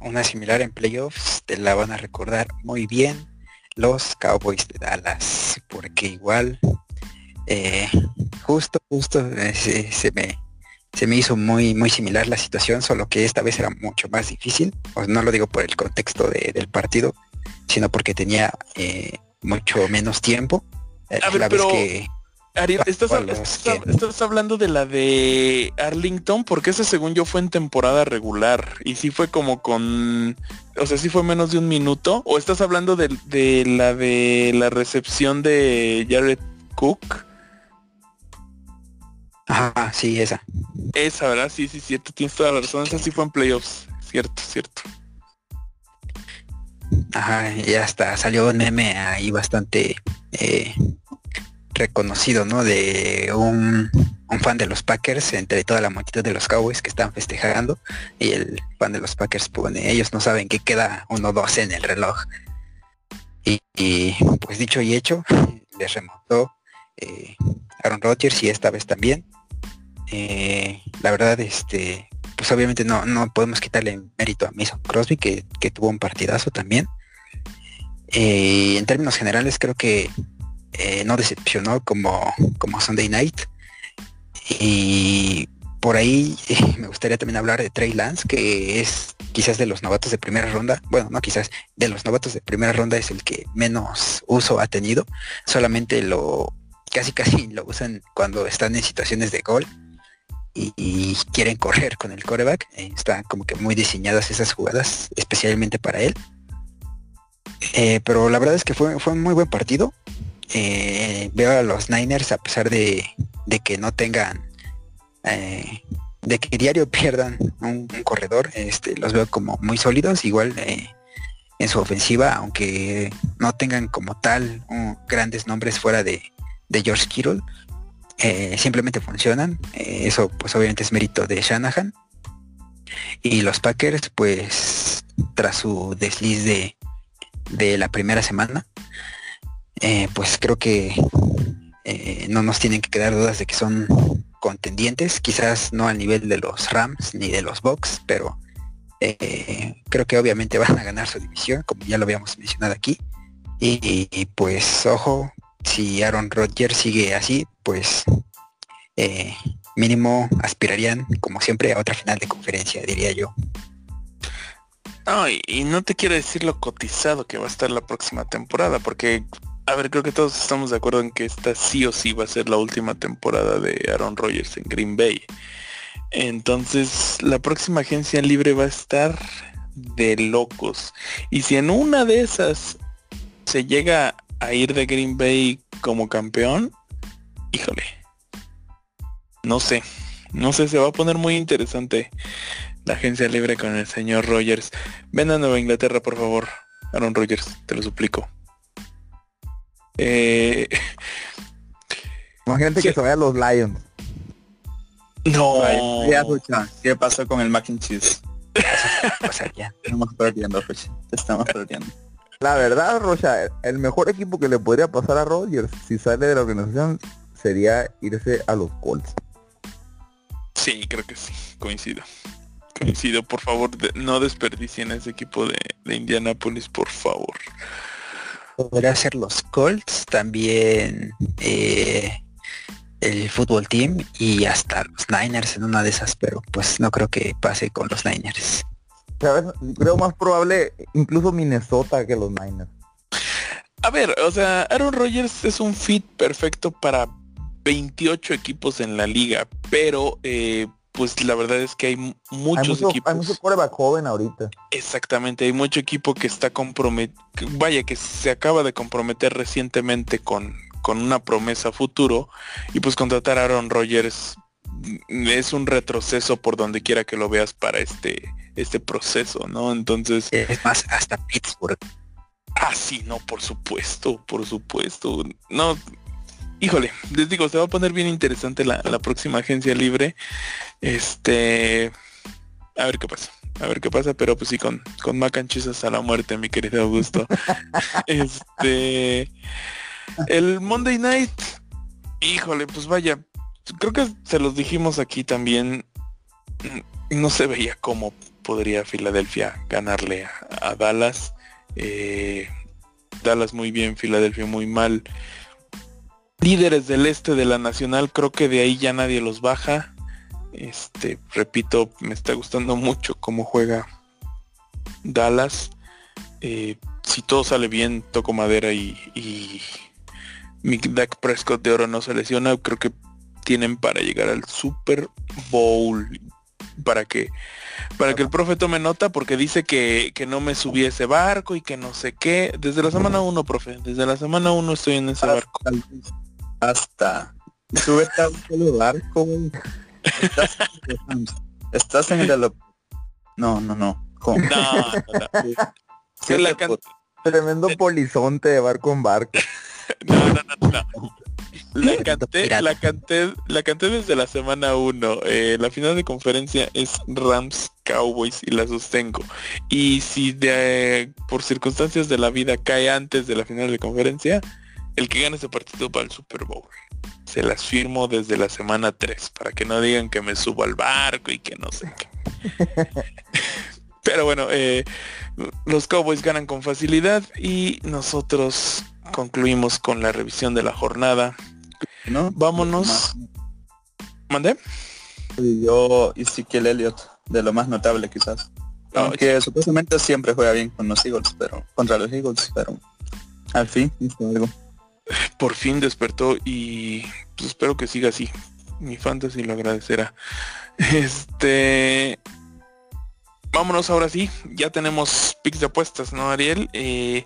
Una similar en playoffs, te la van a recordar muy bien los Cowboys de Dallas, porque igual, eh, justo, justo, eh, se, me, se me hizo muy, muy similar la situación, solo que esta vez era mucho más difícil. Pues no lo digo por el contexto de- del partido, sino porque tenía eh, mucho menos tiempo. Eh, A ver, pero- que Ariel, ¿estás, hablando de la de Arlington? Porque esa según yo fue en temporada regular. Y sí fue como con... O sea, sí fue menos de un minuto. ¿O estás hablando de, de la de la recepción de Jared Cook? Ajá, sí, esa. Esa, ¿verdad? Sí, sí, cierto. Tienes toda la razón. Esa sí fue en playoffs. Cierto, cierto. Ajá, y hasta salió un meme ahí bastante eh, reconocido, ¿no? De un, fan de los Packers entre toda la multitud de los Cowboys que están festejando y el fan de los Packers pone, ellos no saben que queda 1-2 en el reloj. Y, y, pues dicho y hecho, les remontó eh, Aaron Rodgers y esta vez también. Eh, la verdad, este, pues obviamente no, no podemos quitarle mérito a Mason Crosby que, que tuvo un partidazo también. Eh, en términos generales creo que eh, no decepcionó como, como Sunday Night. Y por ahí me gustaría también hablar de Trey Lance, que es quizás de los novatos de primera ronda. Bueno, no quizás, de los novatos de primera ronda es el que menos uso ha tenido. Solamente lo casi casi lo usan cuando están en situaciones de gol y, quieren correr con el coreback. Eh, están como que muy diseñadas esas jugadas, especialmente para él. Eh, pero la verdad es que fue, fue un muy buen partido. Eh, veo a los Niners a pesar de, de que no tengan, de que diario pierdan un, corredor, este, los veo como muy sólidos, igual en su ofensiva, aunque no tengan como tal grandes nombres fuera de, de George Kittle, eh, simplemente funcionan. Eh, eso pues obviamente es mérito de Shanahan. Y los Packers, pues, tras su desliz de, de la primera semana, eh, pues creo que no nos tienen que quedar dudas de que son contendientes, quizás no al nivel de los Rams ni de los Bucks, pero creo que obviamente van a ganar su división, como ya lo habíamos mencionado aquí. Y, y, pues ojo, si Aaron Rodgers sigue así, pues eh, mínimo aspirarían, como siempre, a otra final de conferencia, diría yo. Ay, y no te quiero decir lo cotizado que va a estar la próxima temporada, porque, a ver, creo que todos estamos de acuerdo en que esta sí o sí va a ser la última temporada de Aaron Rodgers en Green Bay. Entonces, la próxima agencia libre va a estar de locos. Y si en una de esas se llega a ir de Green Bay como campeón, híjole, no sé, no sé, se va a poner muy interesante la agencia libre con el señor Rogers. Ven a Nueva Inglaterra, por favor. Aaron Rodgers, te lo suplico. Eh, Imagínate Sí. que se vaya a los Lions. no. ¿qué pasó con el mac and cheese? O sea, ya. Estamos perdiendo. Te estamos perdiendo. La verdad, Rocha, el mejor equipo que le podría pasar a Rodgers si sale de la organización sería irse a los Colts. Sí, creo que sí. Coincido. Coincido, por favor, de- no desperdicien a ese equipo de, de Indianapolis, por favor. Podría ser los Colts, también eh, el fútbol team y hasta los Niners en una de esas, pero pues no creo que pase con los Niners. ¿Sabes? Creo más probable incluso Minnesota que los Niners. A ver, o sea, Aaron Rodgers es un fit perfecto para 28 equipos en la liga, pero eh, pues la verdad es que hay muchos hay mucho, equipos. hay mucho quarterback joven ahorita. Exactamente, hay mucho equipo que está comprometido, vaya, que se acaba de comprometer recientemente con, con una promesa futuro y pues contratar a Aaron Rodgers mm, es un retroceso por donde quiera que lo veas para este, este proceso, ¿no? Entonces, Es más, hasta Pittsburgh. ah, sí, no, por supuesto, por supuesto. No, híjole, les digo, se va a poner bien interesante la, la próxima agencia libre. Este, a ver qué pasa. A ver qué pasa, pero pues sí, con, con Mac and Cheese hasta la muerte, mi querido Augusto. este, el Monday Night, híjole, pues vaya, creo que se los dijimos aquí también, no se veía cómo podría Filadelfia ganarle a, Dallas. Eh, Dallas muy bien, Filadelfia muy mal. Líderes del este de la nacional, creo que de ahí ya nadie los baja. Este, repito, me está gustando mucho cómo juega Dallas. Eh, si todo sale bien, toco madera y, y mi Dak Prescott de oro no se lesiona, creo que tienen para llegar al Super Bowl. Para que, para que el profe tome nota, porque dice que, que no me subí a ese barco y que no sé qué. Desde la semana 1, profe. Desde la semana 1 estoy en ese barco. Hasta. Súbete a un solo barco, güey. Estás, en el. Estás en No, no, no. ¿Cómo? No, no, no. Sí, la te can- puedo- Tremendo polizonte de barco en barco. No, no, no, no. La canté, la canté, la canté desde la semana 1. la final de conferencia es Rams Cowboys y la sostengo. Y si de, por circunstancias de la vida cae antes de la final de conferencia, el que gane ese partido para el Super Bowl. Se las firmo desde la semana 3 para que no digan que me subo al barco y que no sé qué. Pero bueno, eh, los Cowboys ganan con facilidad y nosotros concluimos con la revisión de la jornada. ¿No? Vámonos. ¿Mandé? Yo Ezekiel Elliott, de lo más notable quizás. Ah, Aunque supuestamente siempre juega bien con los Eagles, pero contra los Eagles, pero al fin hizo algo. Por fin despertó y pues, espero que siga así. Mi fantasy lo agradecerá. Este... Vámonos ahora sí. Ya tenemos picks de apuestas, ¿no, Ariel? Eh,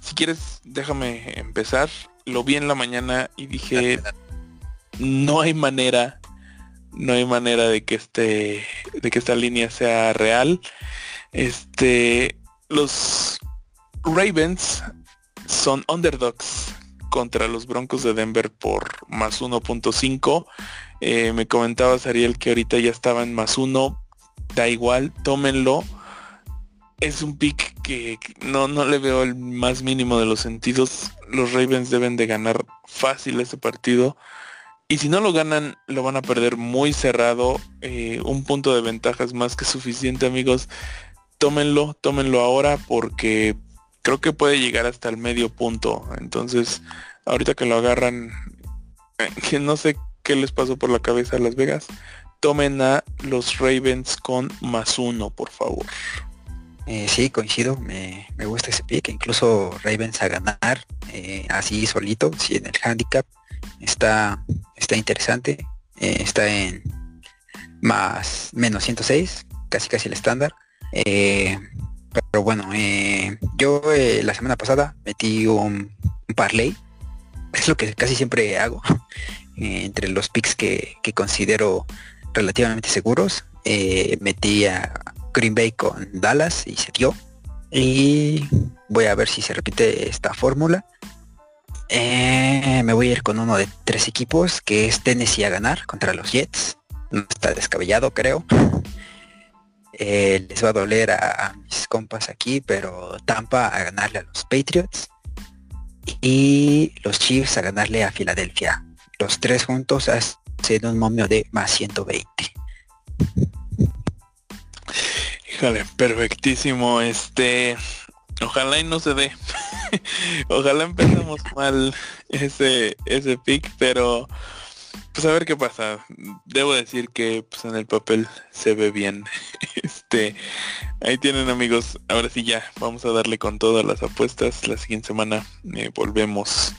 si quieres, déjame empezar. Lo vi en la mañana y dije, no hay manera, no hay manera de que este, de que esta línea sea real. Este, los Ravens son underdogs contra los Broncos de Denver por más 1.5. Eh, me comentabas Ariel que ahorita ya estaba en más uno. Da igual, tómenlo. Es un pick que no, no le veo el más mínimo de los sentidos. Los Ravens deben de ganar fácil este partido. Y si no lo ganan, lo van a perder muy cerrado. Eh, un punto de ventaja es más que suficiente, amigos. Tómenlo, tómenlo ahora porque creo que puede llegar hasta el medio punto. Entonces, ahorita que lo agarran, que no sé qué les pasó por la cabeza a Las Vegas, tomen a los Ravens con más uno, por favor. Eh, sí, coincido, me, me gusta ese pick, incluso Ravens a ganar eh, así solito, sí, en el handicap está, está interesante, eh, está en más menos 106, casi casi el estándar. Eh, pero bueno, yo la semana pasada metí un, un parlay, es lo que casi siempre hago, entre los picks que, que considero relativamente seguros, metí a Green Bay con Dallas y se dio. Y voy a ver si se repite esta fórmula. Eh, me voy a ir con uno de tres equipos, que es Tennessee a ganar contra los Jets. No está descabellado, creo. Eh, les va a doler a, a mis compas aquí, pero Tampa a ganarle a los Patriots. Y los Chiefs a ganarle a Filadelfia. Los tres juntos hacen un momio de más 120. Híjole, perfectísimo. Este, ojalá y no se dé. ojalá empezamos mal ese ese pick, pero pues a ver qué pasa. Debo decir que pues, en el papel se ve bien. Este, ahí tienen amigos. Ahora sí ya, vamos a darle con todas las apuestas. La siguiente semana eh, volvemos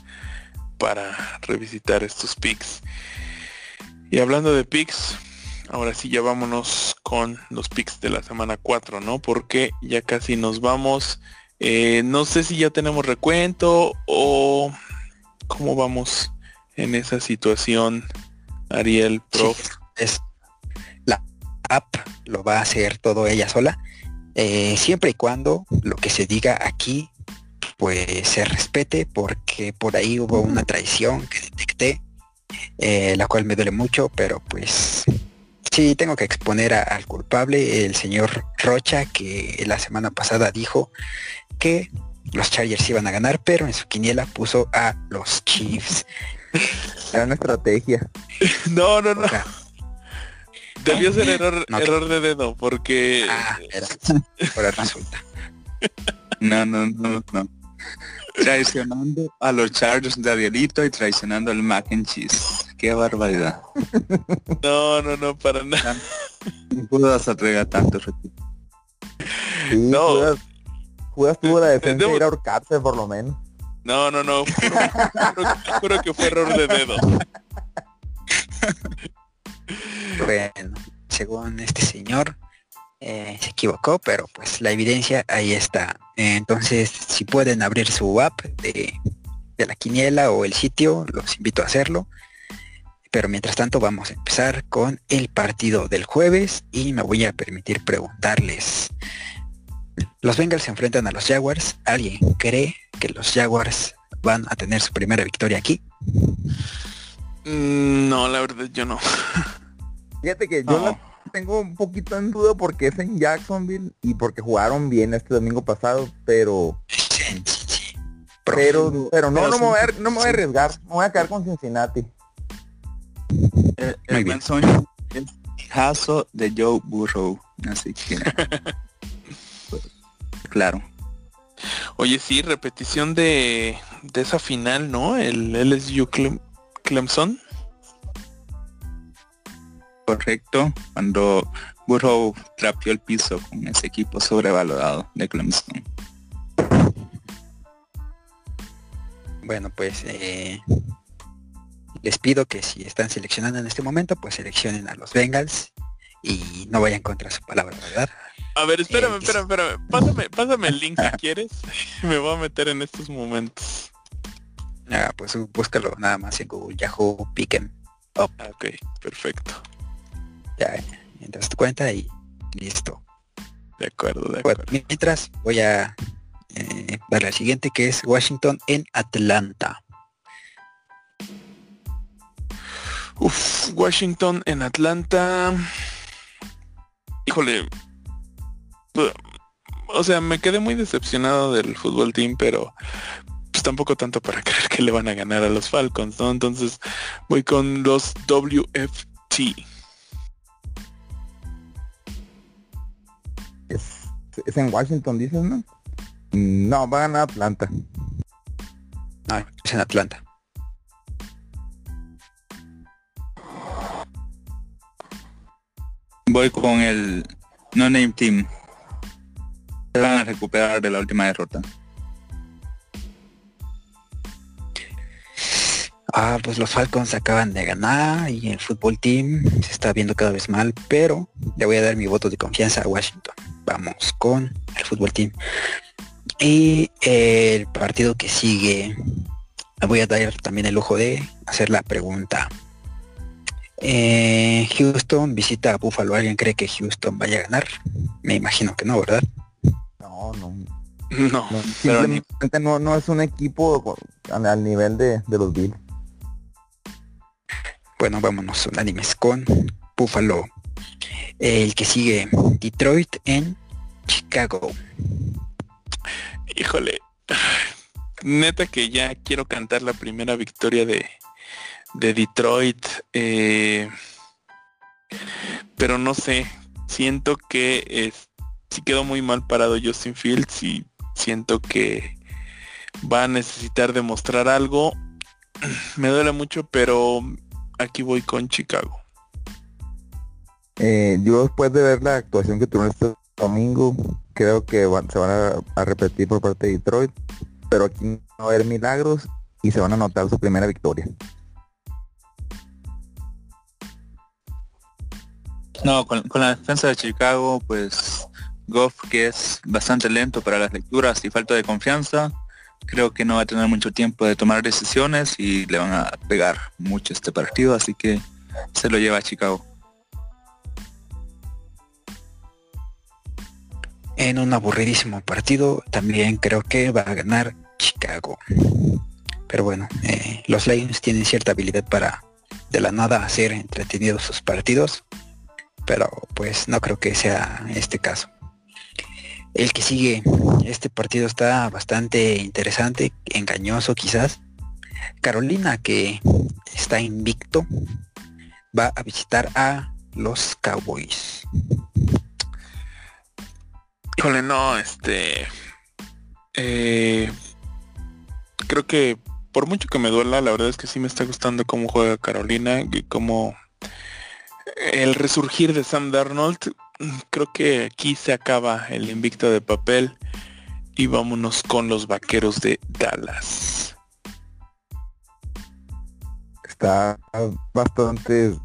para revisitar estos picks. Y hablando de picks, ahora sí ya vámonos con los picks de la semana 4, ¿no? Porque ya casi nos vamos. Eh, no sé si ya tenemos recuento o cómo vamos en esa situación, Ariel, Pro. es la app lo va a hacer todo ella sola, eh, siempre y cuando lo que se diga aquí pues se respete, porque por ahí hubo una traición que detecté, eh, la cual me duele mucho, pero pues sí tengo que exponer al culpable, el señor Rocha, que la semana pasada dijo que los Chargers iban a ganar, pero en su quiniela puso a los Chiefs. Era una estrategia. No, no, no. Debió ser error, error de dedo, porque... Ah, era. Ahora resulta. No, no, no, no. Traicionando a los Chargers de Arielito y traicionando al mac and cheese. Qué barbaridad. No, no, no, para nada. No puedo hacer tanto. Sí, No. Judas, Judas tuvo la defensa de ir a ahorcarse por lo menos. No, no, no. Juro, juro- juro que fue error de dedo. Bueno, según este señor, eh, se equivocó, pero pues la evidencia ahí está. Entonces, si pueden abrir su app de, de la quiniela o el sitio, los invito a hacerlo. Pero mientras tanto vamos a empezar con el partido del jueves y me voy a permitir preguntarles. Los Bengals se enfrentan a los Jaguars. ¿Alguien cree que los Jaguars van a tener su primera victoria aquí? Mm, No, la verdad yo no. Fíjate que yo No. la tengo un poquito en duda porque es en Jacksonville y porque jugaron bien este domingo pasado, pero pero pero no Pero no me, voy a, sí. no me voy a arriesgar, me voy a quedar con Cincinnati. El, el bien. buen sueño es hijazo de Joe Burrow. Así que... pues, claro. Oye, sí, repetición de, de esa final, ¿no? El LSU Clem- Clemson. Correcto. Cuando Burrow trapeó el piso con ese equipo sobrevalorado de Clemson. Bueno, pues eh, les pido que si están seleccionando en este momento, pues seleccionen a los Bengals y no vayan contra su palabra, ¿verdad? A ver, espérame, Eh, espérame, espérame. Pásame, pásame el link si quieres. Me voy a meter en estos momentos. Ah, pues búscalo nada más en Google, Yahoo, Pick'em, Ah, ok, perfecto. ya entras a tu cuenta y listo. De acuerdo, de Bueno, acuerdo. mientras voy a eh, darle al siguiente que es Washington en Atlanta. Uf, Washington en Atlanta. Híjole. O sea, me quedé muy decepcionado del fútbol team, pero pues tampoco tanto para creer que le van a ganar a los Falcons, ¿no? Entonces voy con los WFT. Es, es en Washington, dices, ¿no? No, va a ganar Atlanta. No, es en Atlanta. Voy con el No Name Team. Se van a recuperar de la última derrota. Ah, pues los Falcons acaban de ganar y el fútbol team se está viendo cada vez mal, pero le voy a dar mi voto de confianza a Washington. Vamos con el fútbol team. Y el partido que sigue, voy a dar también el lujo de hacer la pregunta. Eh, Houston visita a Buffalo. ¿Alguien cree que Houston vaya a ganar? Me imagino que no, ¿verdad? No, no. No, no, pero simplemente no, no es un equipo al, al nivel de, de los Bills. Bueno, vámonos unánimes con Buffalo. El que sigue, Detroit en Chicago. híjole. Neta que ya quiero cantar la primera victoria de, de Detroit. eh, pero no sé. Siento que es, sí quedó muy mal parado Justin Fields y siento que va a necesitar demostrar algo. Me duele mucho, pero aquí voy con Chicago. Eh, yo después de ver la actuación que tuvieron este domingo, creo que van- se van a, a repetir por parte de Detroit, pero aquí no va a haber milagros y se van a anotar su primera victoria. No, con, la defensa de Chicago, pues Goff, que es bastante lento para las lecturas y falta de confianza, creo que no va a tener mucho tiempo de tomar decisiones y le van a pegar mucho este partido, así que se lo lleva a Chicago. En un aburridísimo partido también creo que va a ganar Chicago. Pero bueno, eh, los Lions tienen cierta habilidad para de la nada hacer entretenidos sus partidos. Pero pues no creo que sea este caso. El que sigue, este partido está bastante interesante, engañoso quizás. Carolina, que está invicto, va a visitar a los Cowboys. Híjole, no, este. eh, creo que por mucho que me duela, la verdad es que sí me está gustando cómo juega Carolina y cómo el resurgir de Sam Darnold. Creo que aquí se acaba el invicto de papel y vámonos con los vaqueros de Dallas. Está bastante,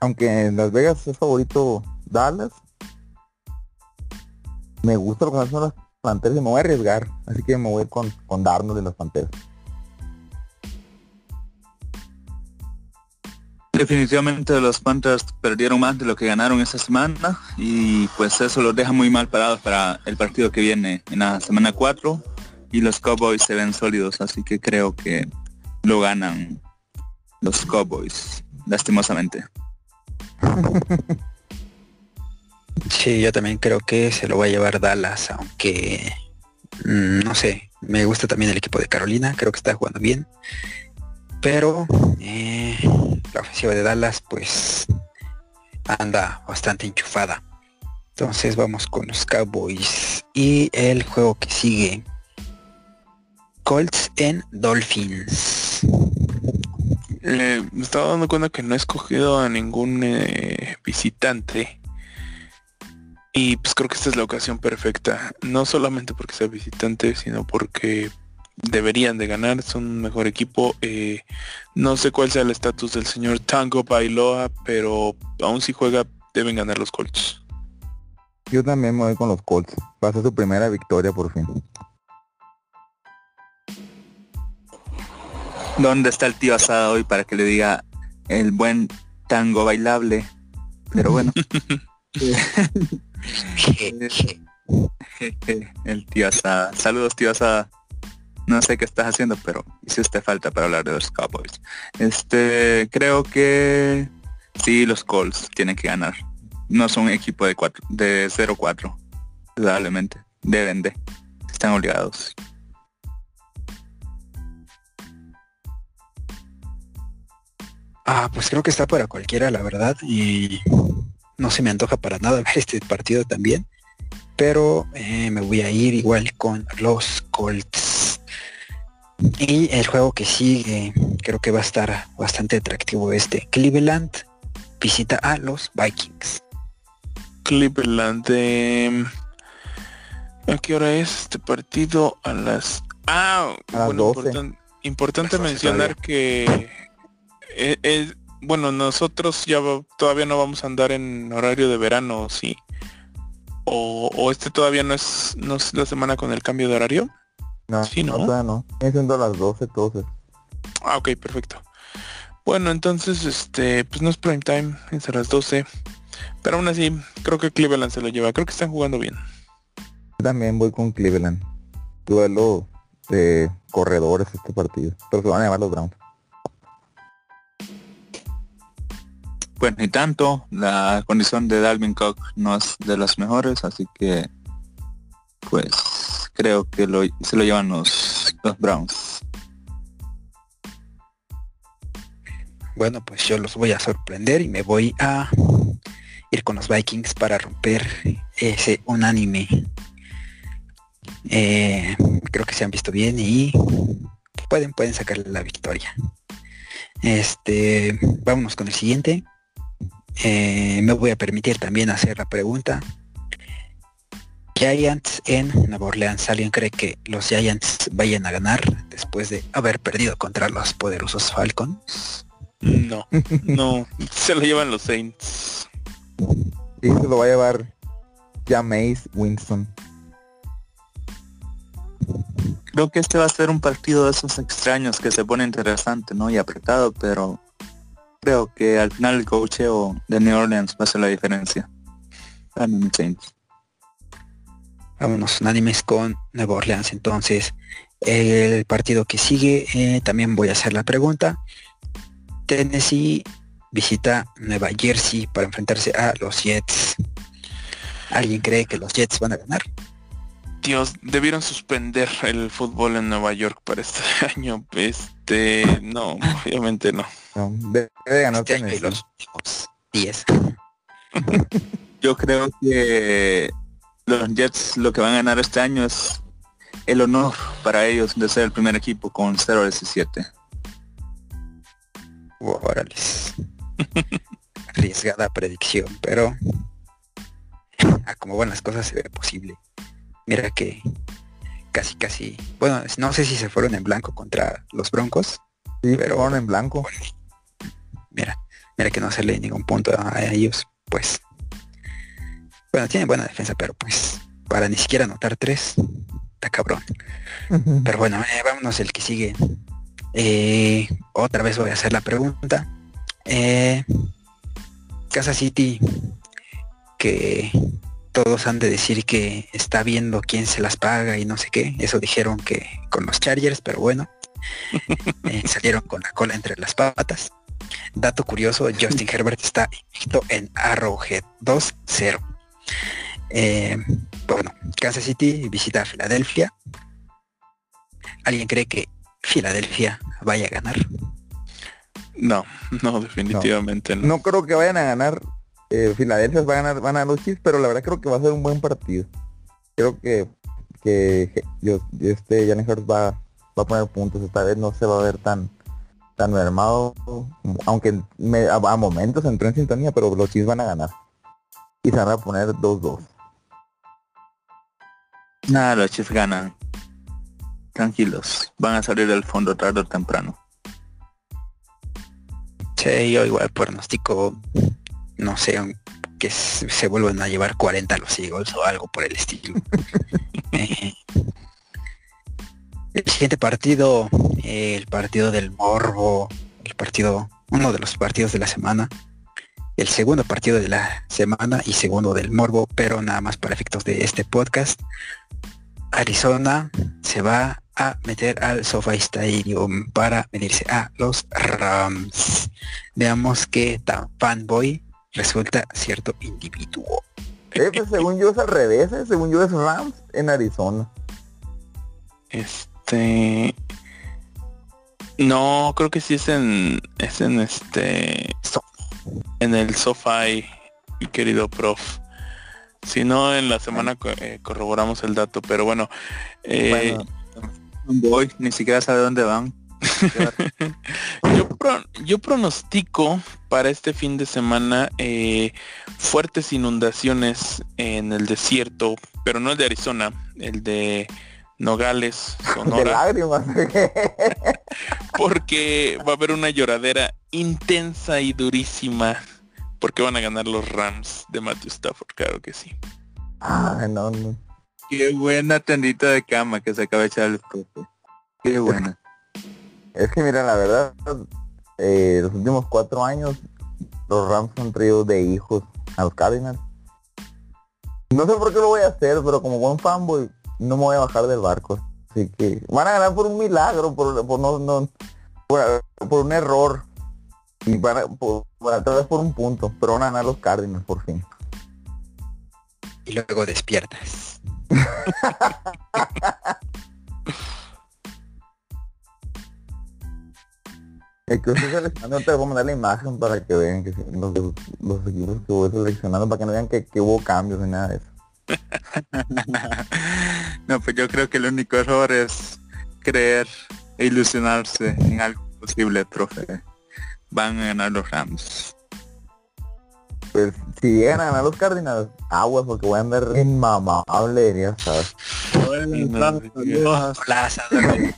aunque en Las Vegas es favorito Dallas, me gusta lo que hacen las Panteras y me voy a arriesgar, así que me voy con, con Darnold de las Panteras. Definitivamente los Panthers perdieron más de lo que ganaron esta semana y pues eso los deja muy mal parados para el partido que viene en la semana 4 y los Cowboys se ven sólidos, así que creo que lo ganan los Cowboys, lastimosamente. Sí, yo también creo que se lo va a llevar Dallas, aunque mm, no sé, me gusta también el equipo de Carolina, creo que está jugando bien. Pero eh, la ofensiva de Dallas pues anda bastante enchufada. Entonces vamos con los Cowboys. Y el juego que sigue. Colts en Dolphins. Eh, me estaba dando cuenta que no he escogido a ningún eh, visitante. Y pues creo que esta es la ocasión perfecta. No solamente porque sea visitante, sino porque deberían de ganar. Son un mejor equipo. Eh, no sé cuál sea el estatus del señor Tango Bailoa, pero aún si juega, deben ganar los Colts. Yo también me voy con los Colts. Va a ser su primera victoria por fin. ¿Dónde está el tío Asada hoy para que le diga el buen tango bailable? Pero bueno, el tío Asada. Saludos tío Asada. No sé qué estás haciendo, pero hice usted falta para hablar de los Cowboys. Este, creo que sí, los Colts tienen que ganar. No son equipo de de 0-4, probablemente. Deben de. Están obligados. Ah, pues creo que está para cualquiera, la verdad. Y no se me antoja para nada ver este partido también. Pero eh, me voy a ir igual con los Colts. Y el juego que sigue, creo que va a estar bastante atractivo este. Cleveland visita a los Vikings. Cleveland. eh, ¿A qué hora es este partido? A las... Ah, A bueno, 12. importan- importante A las 12 mencionar que... eh, eh, bueno, nosotros ya va- todavía no vamos a andar en horario de verano, ¿sí? O, o este todavía no es, no es la semana con el cambio de horario. No, Sí, ¿no? todavía no. Viene siendo las 12 entonces. Ah, ok, perfecto. Bueno, entonces, este, pues no es prime time, es a las 12. Pero aún así, creo que Cleveland se lo lleva. Creo que están jugando bien. Yo también voy con Cleveland. Duelo de corredores este partido. Pero se van a llevar los Browns. Pues ni tanto, la condición de Dalvin Cook no es de las mejores, así que pues creo que lo, se lo llevan los, los Browns. Bueno, pues yo los voy a sorprender y me voy a ir con los Vikings para romper ese unánime. Eh, creo que se han visto bien y pueden, pueden sacar la victoria. Este, vámonos con el siguiente. Eh, me voy a permitir también hacer la pregunta. Giants en Nueva Orleans. ¿Alguien cree que los Giants vayan a ganar después de haber perdido contra los poderosos Falcons? No, no, se lo llevan los Saints. Sí, se lo va a llevar Jameis Winston. Creo que este va a ser un partido de esos extraños que se pone interesante, ¿no? Y apretado, pero creo que al final el cocheo de New Orleans va a hacer la diferencia. Ganan los Saints. Vámonos unánimes con Nueva Orleans. Entonces, el partido que sigue, eh, también voy a hacer la pregunta. Tennessee visita Nueva Jersey para enfrentarse a los Jets. ¿Alguien cree que los Jets van a ganar? Dios, debieron suspender el fútbol en Nueva York para este año. Este, no, obviamente no. No, debe de ganar Este año y los últimos 10. Yo creo que los Jets lo que van a ganar este año es el honor para ellos de ser el primer equipo con 0-17. Órales. Arriesgada predicción, pero a como van las cosas se ve posible. Mira que casi casi, bueno, no sé si se fueron en blanco contra los Broncos. Sí, pero- fueron en blanco. Mira, mira que no se le ningún punto a ellos, pues. Bueno, tienen buena defensa, pero pues para ni siquiera anotar tres, está cabrón. Pero bueno, eh, vámonos el que sigue. Eh, otra vez voy a hacer la pregunta. Eh, Casa City, que todos han de decir que está viendo quién se las paga y no sé qué. Eso dijeron que con los Chargers, pero bueno. eh, salieron con la cola entre las patas. Dato curioso, Justin Herbert está invicto en Arrowhead 2-0. Eh, bueno, Kansas City visita a Filadelfia. ¿Alguien cree que Filadelfia vaya a ganar? No, no, definitivamente no. No creo que vayan a ganar. Eh, Filadelfia va a ganar, van a ganar los Chiefs, pero la verdad creo que va a ser un buen partido. Creo que que yo, este Jalen Hurts va, va a poner puntos. Esta vez no se va a ver tan tan mermado, aunque me- a, a momentos entró en sintonía, pero los Chiefs van a ganar. Y se van a poner 2-2. Nada, los Chiefs ganan. Tranquilos, van a salir del fondo tarde o temprano. Sí, yo igual pronostico, no sé, que se vuelvan a llevar 40 los Eagles o algo por el estilo. El siguiente partido, el partido del Morbo, el partido, uno de los partidos de la semana, el segundo partido de la semana y segundo del Morbo, pero nada más para efectos de este podcast. Arizona se va a meter al SoFi Stadium para medirse a los Rams. Veamos qué tan fanboy resulta cierto individuo. Eh, pues, según yo es al revés, eh, según yo es Rams en Arizona. Este. No, creo que sí es en. Es en este. En el SoFi, mi querido prof. Si no, en la semana eh, corroboramos el dato, pero bueno. eh, Bueno, Voy, ni siquiera sabe dónde van. yo, pro- yo pronostico para este fin de semana eh, fuertes inundaciones en el desierto, pero no el de Arizona, el de Nogales, de Sonora. lágrimas. porque va a haber una lloradera intensa y durísima porque van a ganar los Rams de Matthew Stafford, claro que sí. Ay, no, no. Qué buena tendita de cama que se acaba de echar el profe. Qué buena. Es que mira, la verdad, eh, los últimos cuatro años los Rams han traído de hijos a los Cardinals. No sé por qué lo voy a hacer, pero como buen fanboy no me voy a bajar del barco. Así que van a ganar por un milagro, por, por no, no por, por un error. Y van a, por, vez por un punto, pero van a ganar los Cardinals por fin. Y luego despiertas. El que estoy seleccionando, te voy a mandar la imagen para que vean que los, los equipos que voy seleccionando, para que no vean que, que hubo cambios ni nada de eso. no, pues yo creo que el único error es creer e ilusionarse en algo posible, profe. van a ganar los Rams. Pues si llegan a ganar los Cardinals, aguas porque voy a andar inmamable, ya sabes. Hola, Sador.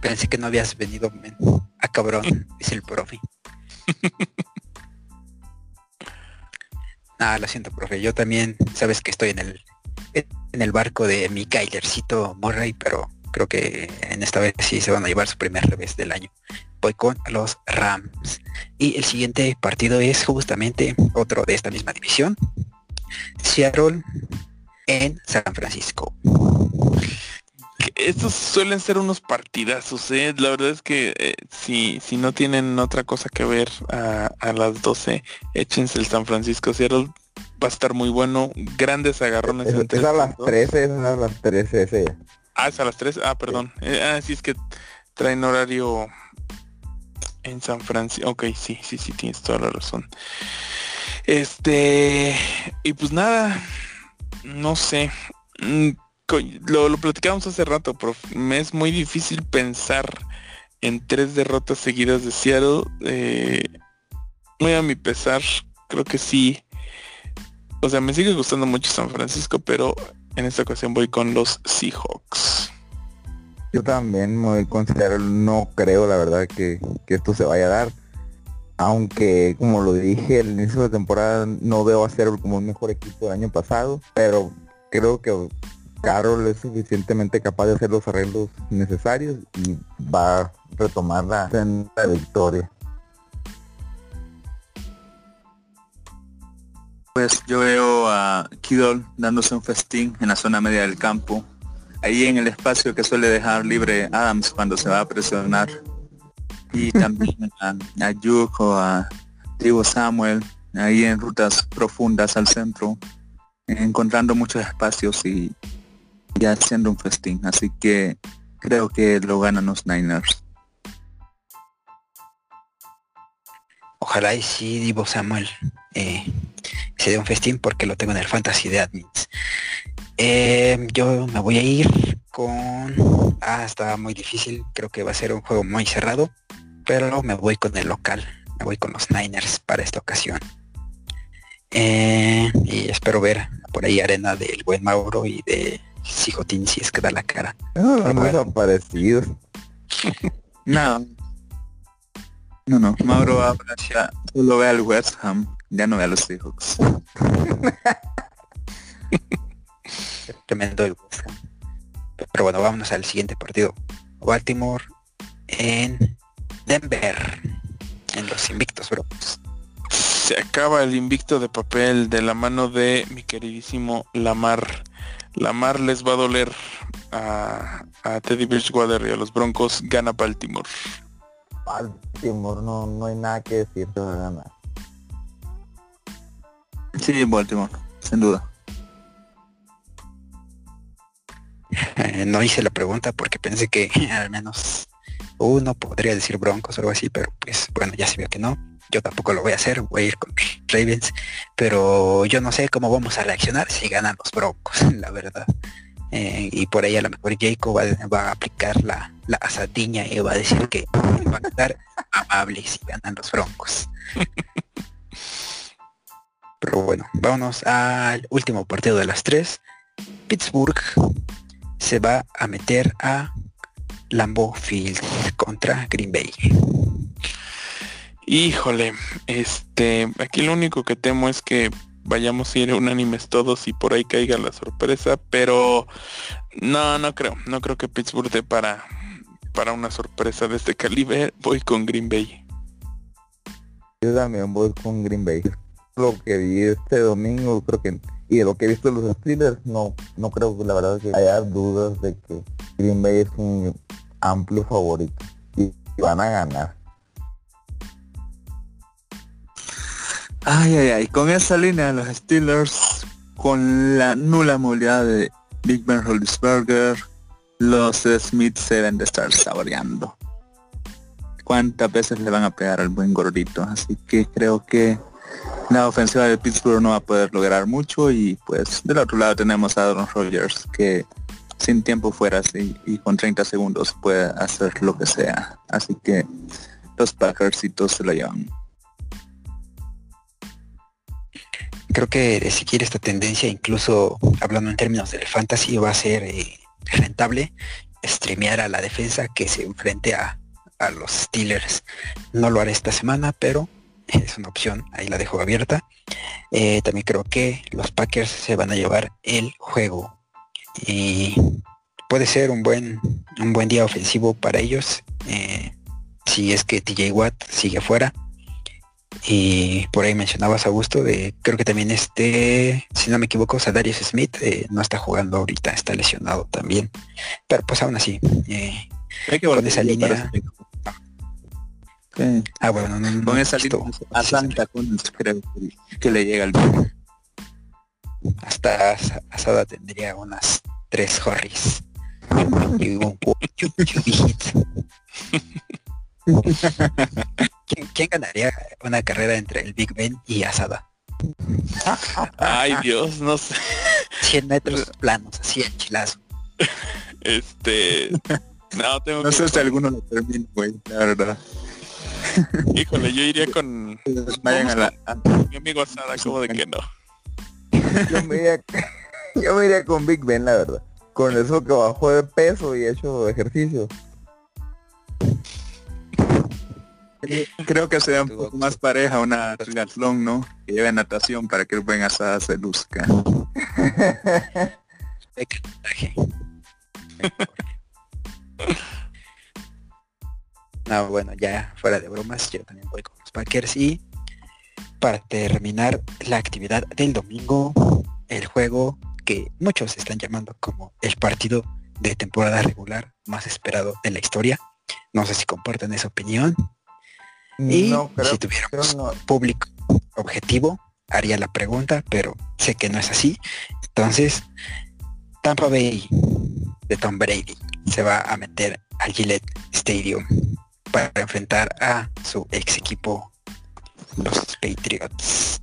Pensé que no habías venido men. a cabrón, dice el profe. Ah, lo siento, profe. Yo también, sabes que estoy en el en el barco de mi Kylercito Murray, pero creo que en esta vez sí se van a llevar su primer revés del año. Voy con los Rams. Y el siguiente partido es justamente otro de esta misma división. Seattle en San Francisco. Estos suelen ser unos partidazos, ¿eh? La verdad es que eh, si, si no tienen otra cosa que ver a, a las 12, échense el San Francisco Seattle. Va a estar muy bueno. Grandes agarrones. Es, es a las dos. 13, es a las 13 ese. Ah, es a las 3. Ah, perdón. Eh, ah, sí, es que traen horario en San Francisco. Ok, sí, sí, sí, tienes toda la razón. Este, y pues nada, no sé. Lo, lo platicamos hace rato, pero me es muy difícil pensar en tres derrotas seguidas de Seattle. Eh, muy a mi pesar, creo que sí. O sea, me sigue gustando mucho San Francisco, pero en esta ocasión voy con los Seahawks. Yo también me voy a considerar, no creo la verdad que, que esto se vaya a dar. Aunque, como lo dije al inicio de la temporada, no veo a Seattle como un mejor equipo del año pasado. Pero creo que Carroll es suficientemente capaz de hacer los arreglos necesarios y va a retomar la victoria. Pues yo veo a Kidol dándose un festín en la zona media del campo, ahí en el espacio que suele dejar libre Adams cuando se va a presionar. Y también a, a Duke o a Diego Samuel, ahí en rutas profundas al centro, encontrando muchos espacios y ya haciendo un festín. Así que creo que lo ganan los Niners. Ojalá y sí, Divo Samuel eh, se dé un festín porque lo tengo en el fantasy de admins. Eh, yo me voy a ir con... Ah, está muy difícil. Creo que va a ser un juego muy cerrado. Pero me voy con el local. Me voy con los Niners para esta ocasión. Eh, y espero ver por ahí arena del buen Mauro y de Sijotín si es que da la cara. Bueno. desaparecidos. No. No, no. Mauro ahora ya solo ve al West Ham, ya no ve a los Seahawks. Tremendo el West Ham. Pero bueno, vámonos al siguiente partido. Baltimore en Denver. En los invictos, bro. Se acaba el invicto de papel de la mano de mi queridísimo Lamar. Lamar les va a doler a, a Teddy Bridgewater y a los Broncos. Gana Baltimore. Baltimore, no, no hay nada que decir, se va a ganar. Sí, Baltimore, sin duda. Eh, no hice la pregunta porque pensé que al menos uno podría decir Broncos o algo así, pero pues bueno, ya se vio que no. Yo tampoco lo voy a hacer, voy a ir con Ravens, pero yo no sé cómo vamos a reaccionar si ganan los Broncos, la verdad. Eh, y por ahí a lo mejor Jacob va, va a aplicar la, la asadiña y va a decir que van a estar amables si ganan los Broncos. Pero bueno, vámonos al último partido de las tres. Pittsburgh se va a meter a Lambeau Field contra Green Bay. Híjole, este, aquí lo único que temo es que vayamos a ir unánimes todos y por ahí caiga la sorpresa, pero no, no creo, no creo que Pittsburgh dé para, para una sorpresa de este calibre. Voy con Green Bay. Yo también voy con Green Bay. Lo que vi este domingo, creo que, y de lo que he visto de los Steelers, no, no creo que la verdad que haya dudas de que Green Bay es un amplio favorito y, y van a ganar. Ay, ay, ay, con esa línea de los Steelers, con la nula movilidad de Big Ben Roethlisberger, los Smith se deben de estar saboreando. ¿Cuántas veces le van a pegar al buen gordito? Así que creo que la ofensiva de Pittsburgh no va a poder lograr mucho y pues del otro lado tenemos a Aaron Rodgers que sin tiempo fuera y, y con 30 segundos puede hacer lo que sea. Así que los Packersitos se lo llevan. Creo que de seguir esta tendencia, incluso hablando en términos del fantasy, va a ser eh, rentable streamear a la defensa que se enfrente a, a los Steelers. No lo haré esta semana, pero es una opción, ahí la dejo abierta. Eh, también creo que los Packers se van a llevar el juego. Y puede ser un buen, un buen día ofensivo para ellos. eh, si es que TJ Watt sigue fuera. Y por ahí mencionabas a gusto de, creo que también este, si no me equivoco, Sadarius Smith eh, no está jugando ahorita, está lesionado también. Pero pues aún así, eh, Hay que Con volver esa a línea. Sí, ah bueno, no, no Con esa línea a Santa Cruz creo que, que le llega el hasta Asa- Asada tendría unas tres horries y un hit. ¿Quién, quién ganaría una carrera entre el Big Ben y Asada? Ay Dios, no sé. 100 metros planos, así el chilazo. Este. No, tengo No sé si alguno lo termina, güey, la verdad. Híjole, yo iría con Vayan a la... a- mi amigo Asada, como de que no. Yo me iría, yo me iría con Big Ben, la verdad. Con eso que bajó de peso y hecho ejercicio. Creo que sea un poco más pareja una triatlón, ¿no? Que lleve natación para que el buen asada se luzca. No, bueno, ya fuera de bromas, yo también voy con los Packers y para terminar la actividad del domingo, el juego que muchos están llamando como el partido de temporada regular más esperado de la historia. No sé si comparten esa opinión. Y no, creo, si tuviéramos no. público objetivo, haría la pregunta, pero sé que no es así. Entonces, Tampa Bay de Tom Brady se va a meter al Gillette Stadium para enfrentar a su ex equipo, los Patriots.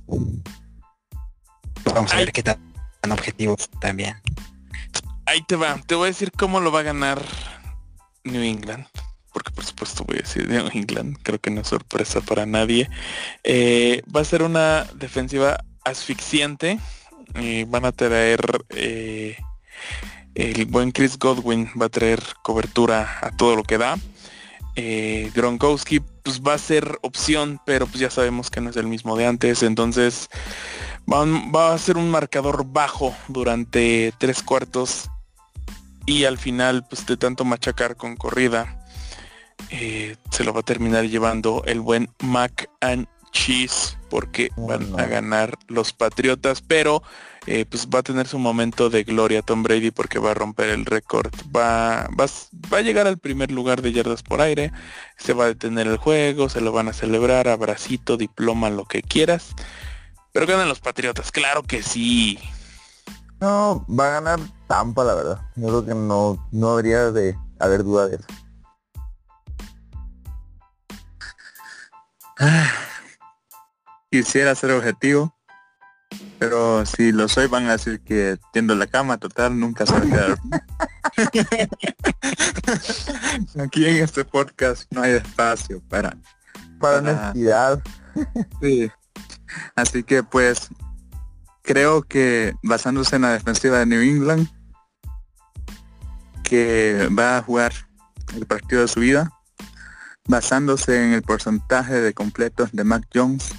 Vamos a Ay. ver qué tan, tan objetivo también. Ahí te va. Te voy a decir cómo lo va a ganar New England. Porque por supuesto voy a decir New England. Creo que no es sorpresa para nadie. Eh, va a ser una defensiva asfixiante. Eh, van a traer eh, el buen Chris Godwin va a traer cobertura a todo lo que da. Gronkowski pues va a ser opción, pero pues ya sabemos que no es el mismo de antes. Entonces va a ser un marcador bajo durante tres cuartos y al final pues de tanto machacar con corrida eh, se lo va a terminar llevando el buen Mac and Cheese porque Oh, van a ganar los Patriotas pero eh, pues va a tener su momento de gloria Tom Brady porque va a romper el récord va, va, va a llegar al primer lugar de yardas por aire se va a detener el juego se lo van a celebrar abracito diploma lo que quieras pero ganan los Patriotas claro que sí No, va a ganar Tampa, la verdad. Yo creo que no, no habría de haber duda de eso. Quisiera ser objetivo, pero si lo soy van a decir que tiendo la cama total, nunca se va a quedar. Aquí en este podcast no hay espacio para Para Ah. honestidad. Sí. Así que pues creo que basándose en la defensiva de New England, que va a jugar el partido de su vida, basándose en el porcentaje de completos de Mac Jones,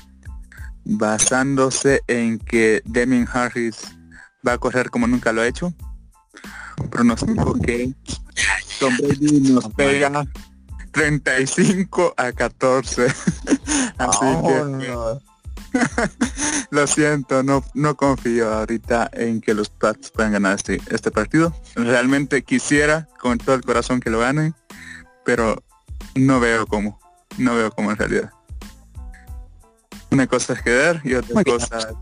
basándose en que Demian Harris va a correr como nunca lo ha hecho, pronostico que Tom Brady nos pega 35 a 14. Así que lo siento, no, no confío ahorita en que los Pats puedan ganar este, este partido. Realmente quisiera con todo el corazón que lo ganen, pero no veo cómo. No veo cómo en realidad. Una cosa es quedar y otra Muy bien. cosa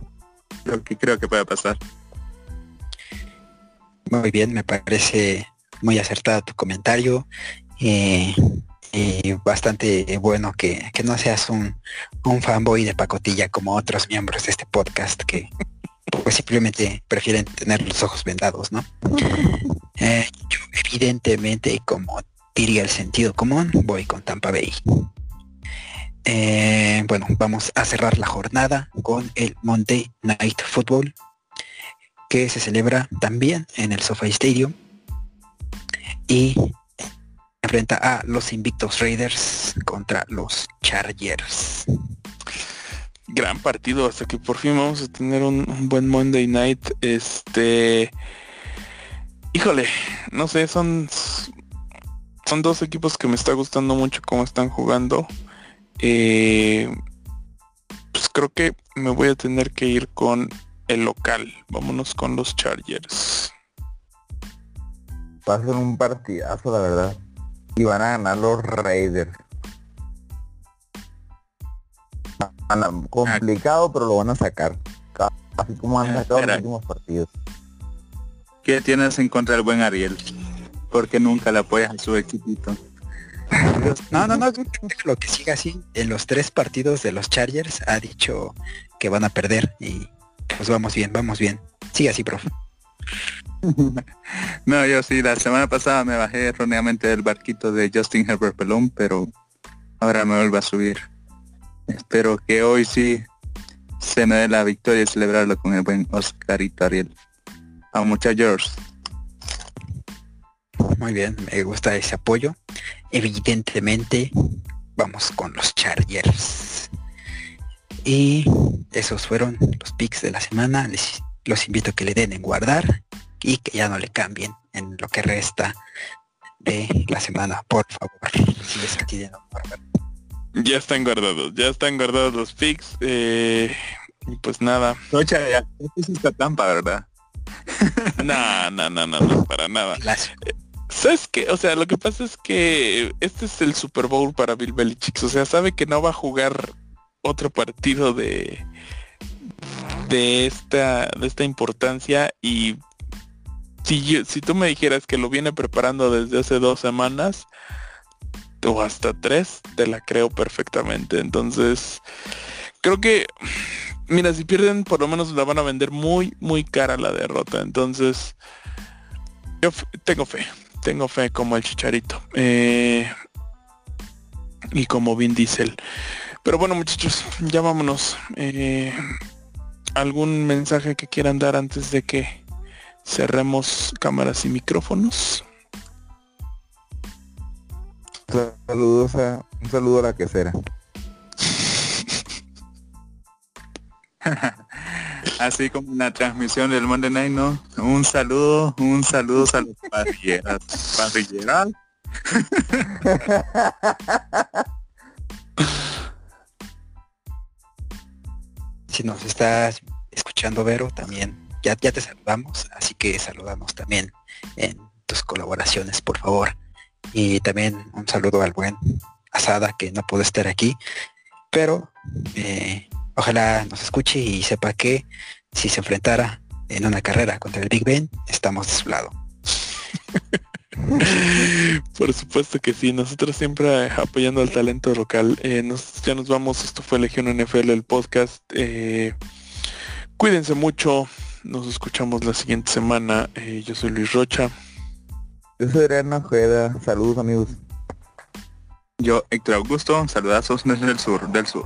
lo que creo que puede pasar. Muy bien, me parece muy acertado tu comentario. eh, y bastante bueno que, que no seas un, un fanboy de pacotilla como otros miembros de este podcast que pues simplemente prefieren tener los ojos vendados, ¿no? Eh, yo evidentemente, como diría el sentido común, voy con Tampa Bay. Eh, bueno, vamos a cerrar la jornada con el Monday Night Football, que se celebra también en el SoFi Stadium y enfrenta a los Invictus Raiders contra los Chargers. Gran partido, hasta que por fin vamos a tener un buen Monday Night. Este, híjole, no sé, son son dos equipos que me está gustando mucho cómo están jugando. Eh, pues creo que me voy a tener que ir con el local. Vámonos con los Chargers. Va a ser un partidazo, la verdad. Y van a ganar los Raiders. Van a- complicado, pero lo van a sacar. Así como han Ah, sacado los últimos partidos. ¿Qué tienes en contra del buen Ariel? Porque nunca le apoyas a su equipito. No, no, no, lo que siga así. En los tres partidos de los Chargers ha dicho que van a perder y pues vamos bien, vamos bien. Sigue así, profe. No, yo sí, la semana pasada me bajé erróneamente del barquito de Justin Herbert Pelón, pero ahora me vuelvo a subir. Espero que hoy sí se me dé la victoria y celebrarlo con el buen Oscarito Ariel. A muchachos. Muy bien, me gusta ese apoyo. Evidentemente, vamos con los Chargers. Y esos fueron los picks de la semana. Les, los invito a que le den en guardar y que ya no le cambien en lo que resta de la semana, por favor. Si es que tienen guardar. Ya están guardados, ya están guardados los picks. eh, y pues nada. Ocha, ya hiciste Tampa, ¿verdad? No, no, no, no, no, para nada. Las- ¿Sabes qué? O sea, lo que pasa es que este es el Super Bowl para Bill Belichick. O sea, sabe que no va a jugar otro partido de de esta de esta importancia y si yo- si tú me dijeras que lo viene preparando desde hace dos semanas o hasta tres, te la creo perfectamente. Entonces, creo que mira, si pierden por lo menos la van a vender muy muy cara la derrota. Entonces, yo tengo fe, tengo fe como el chicharito. Eh, y como Vin Diesel. Pero bueno muchachos, ya vámonos. Eh, ¿Algún mensaje que quieran dar antes de que cerremos cámaras y micrófonos? Saludos a, un saludo a la quesera. Así como en la transmisión del Monday Night, ¿no? Un saludo, un saludo a los parrilleras. Parrilleras. si nos estás escuchando, Vero, también ya, ya te saludamos, así que saludamos también en tus colaboraciones, por favor. Y también un saludo al buen Asada, que no pudo estar aquí, pero eh, ojalá nos escuche y sepa que si se enfrentara en una carrera contra el Big Ben, estamos de su lado. Por supuesto que sí, nosotros siempre apoyando al talento local. Eh, nos- ya nos vamos, esto fue Legión NFL, el podcast. Eh, cuídense mucho, nos escuchamos la siguiente semana. Eh, yo soy Luis Rocha. Yo soy Adriana Ojeda. Saludos amigos. Yo, Héctor Augusto, saludazos desde el sur, del sur.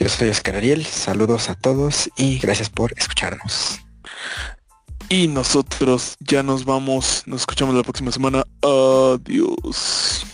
Yo soy Oscar Ariel, saludos a todos y gracias por escucharnos. Y nosotros ya nos vamos, nos escuchamos la próxima semana. Adiós.